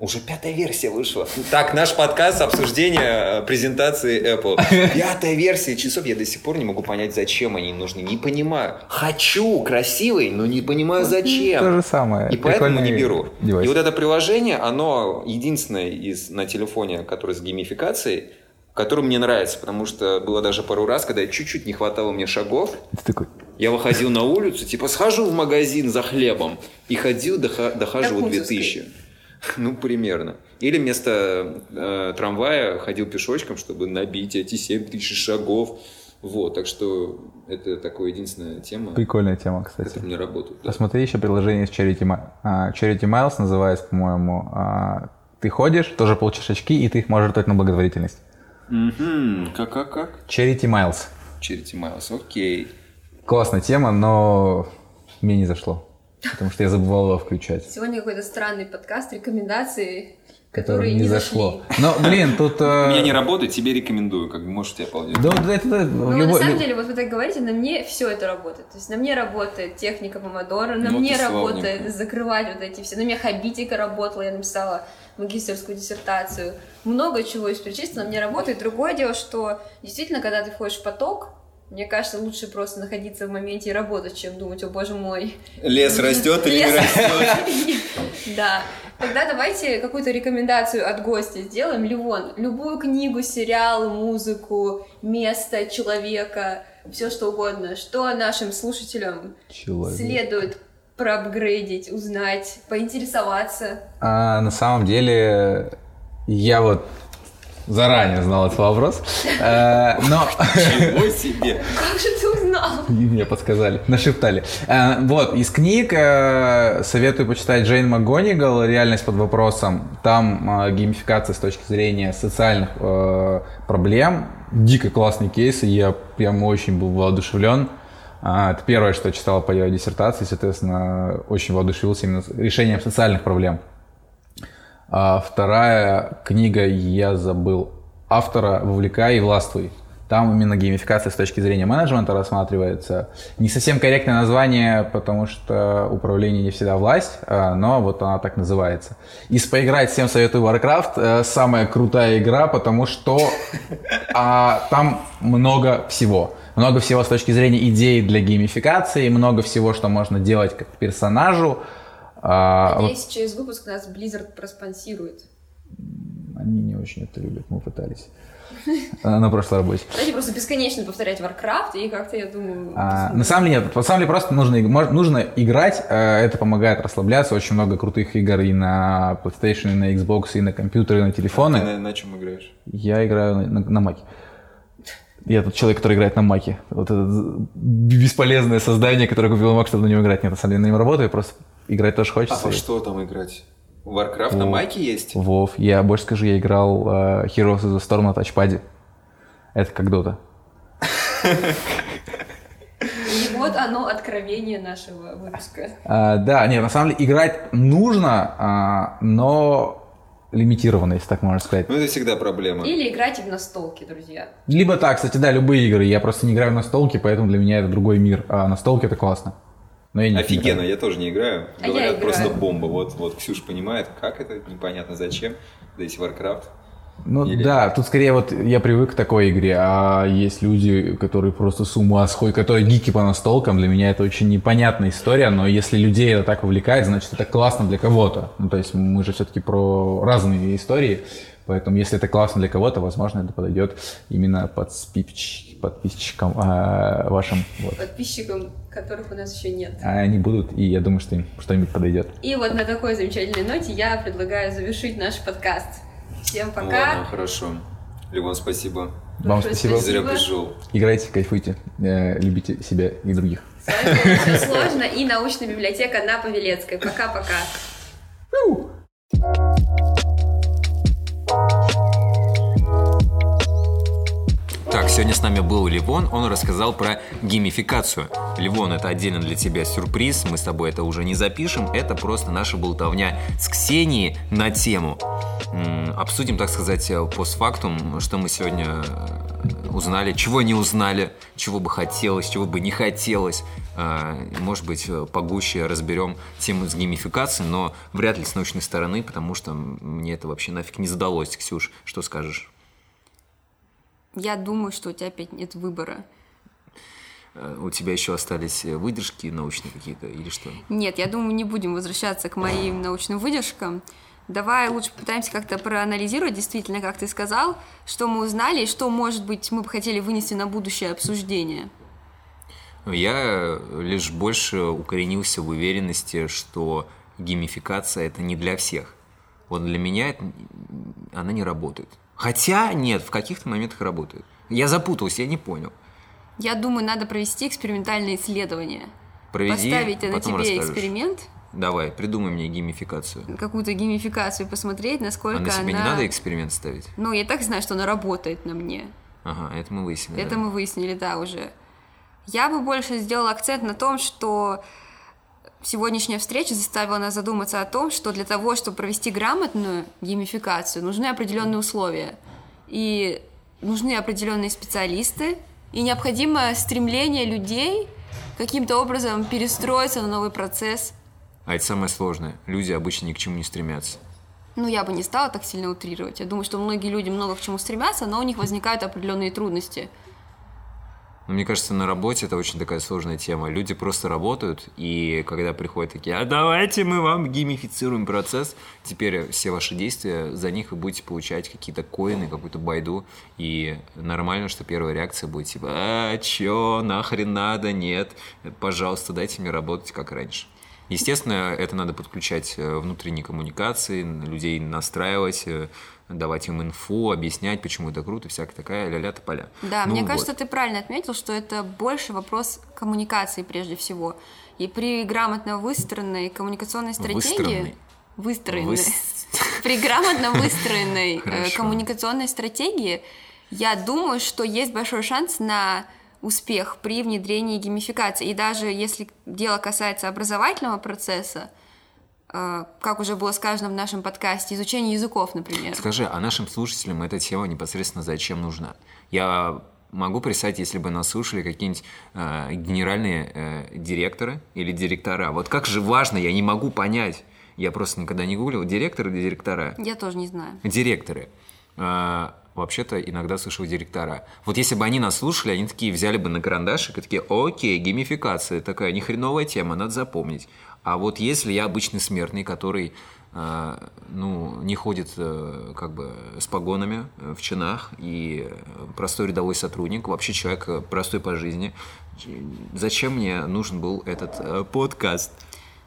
Уже пятая версия вышла. Так, наш подкаст обсуждение э, презентации Apple. *laughs* Пятая версия часов. Я до сих пор не могу понять, зачем они нужны. Не понимаю. Хочу красивый, но не понимаю, зачем. То же самое. И поэтому не беру. Девайс. И вот это приложение, оно единственное из, на телефоне, которое с геймификацией, который мне нравится, потому что было даже пару раз, когда чуть-чуть не хватало мне шагов. Ты такой... Я выходил на улицу, типа, схожу в магазин за хлебом. И ходил, дохаживал 2000. Ну, примерно. Или вместо э, трамвая ходил пешочком, чтобы набить эти 7 тысяч шагов. Вот, так что это такая единственная тема. Прикольная тема, кстати. Которая мне работает. Да. Посмотри еще приложение с Charity, uh, Charity Miles называется, по-моему. Uh, ты ходишь, тоже получишь очки, и ты их можешь тратить на благотворительность. Угу. Как, как, как? Charity Miles. Charity Miles, окей. Классная тема, но мне не зашло. Потому что я забывал его включать. Сегодня какой-то странный подкаст, рекомендации, которые не, не зашло. *laughs* Но, блин, тут... Э... Меня не работает, тебе рекомендую, как бы можешь тебя полдня. Да, да, это, да, ну, любой... на самом деле, вот вы так говорите, на мне все это работает. То есть на мне работает техника помодора, на ну, мне работает закрывать вот эти все. На мне хабитика работала, я написала магистрскую диссертацию. Много чего из перечисленного мне работает. Другое дело, что действительно, когда ты входишь в поток, мне кажется, лучше просто находиться в моменте и работать, чем думать, о боже мой. Лес растет или не растет? *laughs* Да. Тогда давайте какую-то рекомендацию от гостя сделаем. Ливон, любую книгу, сериал, музыку, место, человека, все что угодно. Что нашим слушателям Человек. следует проапгрейдить, узнать, поинтересоваться? А, на самом деле, я вот заранее знал этот вопрос. Э, но... Чего себе? Как же ты узнал? Мне подсказали, нашептали. Э, вот, из книг э, советую почитать Джейн МакГонигал «Реальность под вопросом». Там геймификация с точки зрения социальных проблем. Дико классный кейс, и я прям очень был воодушевлен. А, это первое, что читал по ее диссертации, соответственно, очень воодушевился именно решением социальных проблем. А вторая книга, я забыл, автора «Вовлекай и властвуй». Там именно геймификация с точки зрения менеджмента рассматривается. Не совсем корректное название, потому что управление не всегда власть, а, но вот она так называется. Из поиграть всем советую Warcraft. Э, самая крутая игра, потому что а, там много всего. много всего с точки зрения идей для геймификации, много всего, что можно делать как персонажу. А, Надеюсь, вот... через выпуск нас Blizzard проспонсирует. Они не очень это любят, мы пытались. *laughs* на прошлой работе. Знаете, просто бесконечно повторять Warcraft, и как-то, я думаю... А, на самом деле нет, на самом деле просто нужно, нужно играть, э, это помогает расслабляться, очень много крутых игр и на PlayStation, и на Xbox, и на компьютеры, и на телефоны. Ты на, на чем играешь? Я играю на, на, на Маке. Я тот человек, который играет на Маке. Вот это бесполезное создание, которое купил Мак, чтобы на нем играть. Нет, на самом деле на нем работаю, просто играть тоже хочется. А во что там играть? Warcraft на майке есть? Вов. Я больше скажу, я играл uh, Heroes of the Storm на тачпаде. Это как Дота. И вот оно откровение нашего выпуска. А, да, нет, на самом деле играть нужно, а, но лимитированно, если так можно сказать. Ну, это всегда проблема. Или играть в настолки, друзья. Либо так, кстати, да, любые игры. Я просто не играю в настолки, поэтому для меня это другой мир. А настолки это классно. Но я не Офигенно, я тоже не играю. А Говорят, просто бомба. Вот, вот Ксюша понимает, как это, непонятно зачем. Да есть Warcraft. Ну Или... да, тут скорее вот я привык к такой игре, а есть люди, которые просто с ума сходят, которые гики по настолкам. Для меня это очень непонятная история, но если людей это так увлекает, значит это классно для кого-то. Ну то есть мы же все-таки про разные истории, поэтому если это классно для кого-то, возможно это подойдет именно под спич... подписчикам а, вашим. Вот. Подписчикам, которых у нас еще нет. А они будут, и я думаю, что им что-нибудь подойдет. И вот на такой замечательной ноте я предлагаю завершить наш подкаст. Всем пока. Ладно, хорошо. Ливон, спасибо. Вам спасибо. Не зря пришел. Играйте, кайфуйте, э, любите себя и других. С вами все сложно и научная библиотека на Павелецкой. Пока-пока. Сегодня с нами был Ливон, он рассказал про геймификацию. Ливон, это отдельно для тебя сюрприз, мы с тобой это уже не запишем, это просто наша болтовня с Ксенией на тему. Обсудим, так сказать, постфактум, что мы сегодня э, узнали, чего не узнали, чего бы хотелось, чего бы не хотелось. А, может быть, погуще разберем тему с геймификацией, но вряд ли с научной стороны, потому что мне это вообще нафиг не задалось. Ксюш, что скажешь? Я думаю, что у тебя опять нет выбора. Э, у тебя еще остались выдержки научные какие-то или что? Нет, я думаю, не будем возвращаться к моим научным выдержкам. Давай лучше пытаемся как-то проанализировать, действительно, как ты сказал, что мы узнали и что, может быть, мы бы хотели вынести на будущее обсуждение. Я лишь больше укоренился в уверенности, что геймификация это не для всех. Вот для меня это, она не работает. Хотя нет, в каких-то моментах работает. Я запутался, я не понял. Я думаю, надо провести экспериментальное исследование. Проведи, Поставить на тебе расскажешь. эксперимент. Давай, придумай мне геймификацию. Какую-то геймификацию посмотреть, насколько а на себе она... не надо эксперимент ставить? Ну, я так знаю, что она работает на мне. Ага, это мы выяснили. Это да? мы выяснили, да, уже. Я бы больше сделала акцент на том, что сегодняшняя встреча заставила нас задуматься о том, что для того, чтобы провести грамотную геймификацию, нужны определенные условия. И нужны определенные специалисты, и необходимо стремление людей каким-то образом перестроиться на новый процесс. А это самое сложное. Люди обычно ни к чему не стремятся. Ну, я бы не стала так сильно утрировать. Я думаю, что многие люди много к чему стремятся, но у них возникают определенные трудности – но мне кажется, на работе это очень такая сложная тема. Люди просто работают, и когда приходят такие, а давайте мы вам геймифицируем процесс, теперь все ваши действия, за них вы будете получать какие-то коины, какую-то байду, и нормально, что первая реакция будет типа, а, чё, нахрен надо, нет, пожалуйста, дайте мне работать как раньше. Естественно, это надо подключать э, внутренние коммуникации, людей настраивать, э, давать им инфу, объяснять, почему это круто, всякая такая ля-ля поля. Да, ну, мне вот. кажется, ты правильно отметил, что это больше вопрос коммуникации прежде всего. И при грамотно выстроенной коммуникационной стратегии... Выстроенной. *laughs* При грамотно выстроенной э, коммуникационной стратегии я думаю, что есть большой шанс на успех при внедрении геймификации. И даже если дело касается образовательного процесса, как уже было сказано в нашем подкасте, изучение языков, например. Скажи, а нашим слушателям эта тема непосредственно зачем нужна? Я могу представить, если бы нас слушали какие-нибудь э, генеральные э, директоры или директора. Вот как же важно, я не могу понять. Я просто никогда не гуглил. Директоры или директора? Я тоже не знаю. Директоры. Э, вообще-то иногда слышал директора. Вот если бы они нас слушали, они такие взяли бы на карандашик и такие, окей, геймификация, такая нехреновая тема, надо запомнить. А вот если я обычный смертный, который э, ну, не ходит э, как бы с погонами э, в чинах и простой рядовой сотрудник, вообще человек простой по жизни, зачем мне нужен был этот подкаст?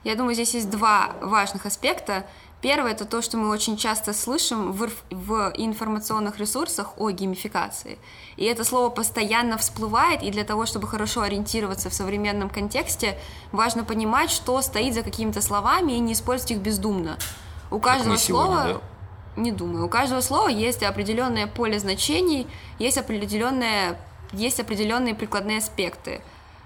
Я думаю, здесь есть два важных аспекта. Первое это то, что мы очень часто слышим в, в информационных ресурсах о геймификации. И это слово постоянно всплывает, и для того, чтобы хорошо ориентироваться в современном контексте, важно понимать, что стоит за какими-то словами и не использовать их бездумно. У каждого слова... Сегодня, да? Не думаю. У каждого слова есть определенное поле значений, есть определенное, есть определенные прикладные аспекты.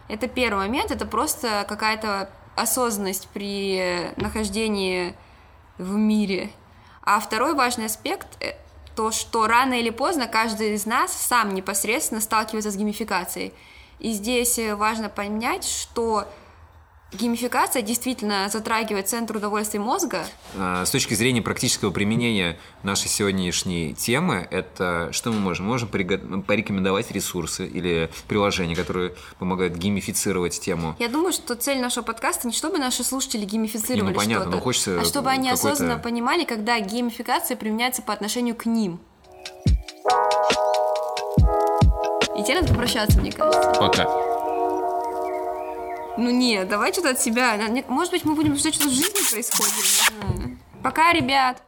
Это первый момент, это просто какая-то осознанность при нахождении в мире. А второй важный аспект э, то, что рано или поздно каждый из нас сам непосредственно сталкивается с геймификацией. И здесь э, важно понять, что Геймификация действительно затрагивает центр удовольствия мозга. А, с точки зрения практического применения нашей сегодняшней темы, это что мы можем? Мы можем порекомендовать ресурсы или приложения, которые помогают геймифицировать тему. Я думаю, что цель нашего подкаста не чтобы наши слушатели геймифицировали не, ну, понятно, что-то, но хочется а чтобы они осознанно понимали, когда геймификация применяется по отношению к ним. И тебе надо попрощаться, мне кажется. Пока. Ну нет, давай что-то от себя. Может быть, мы будем ждать, что в жизни происходит. Пока, ребят.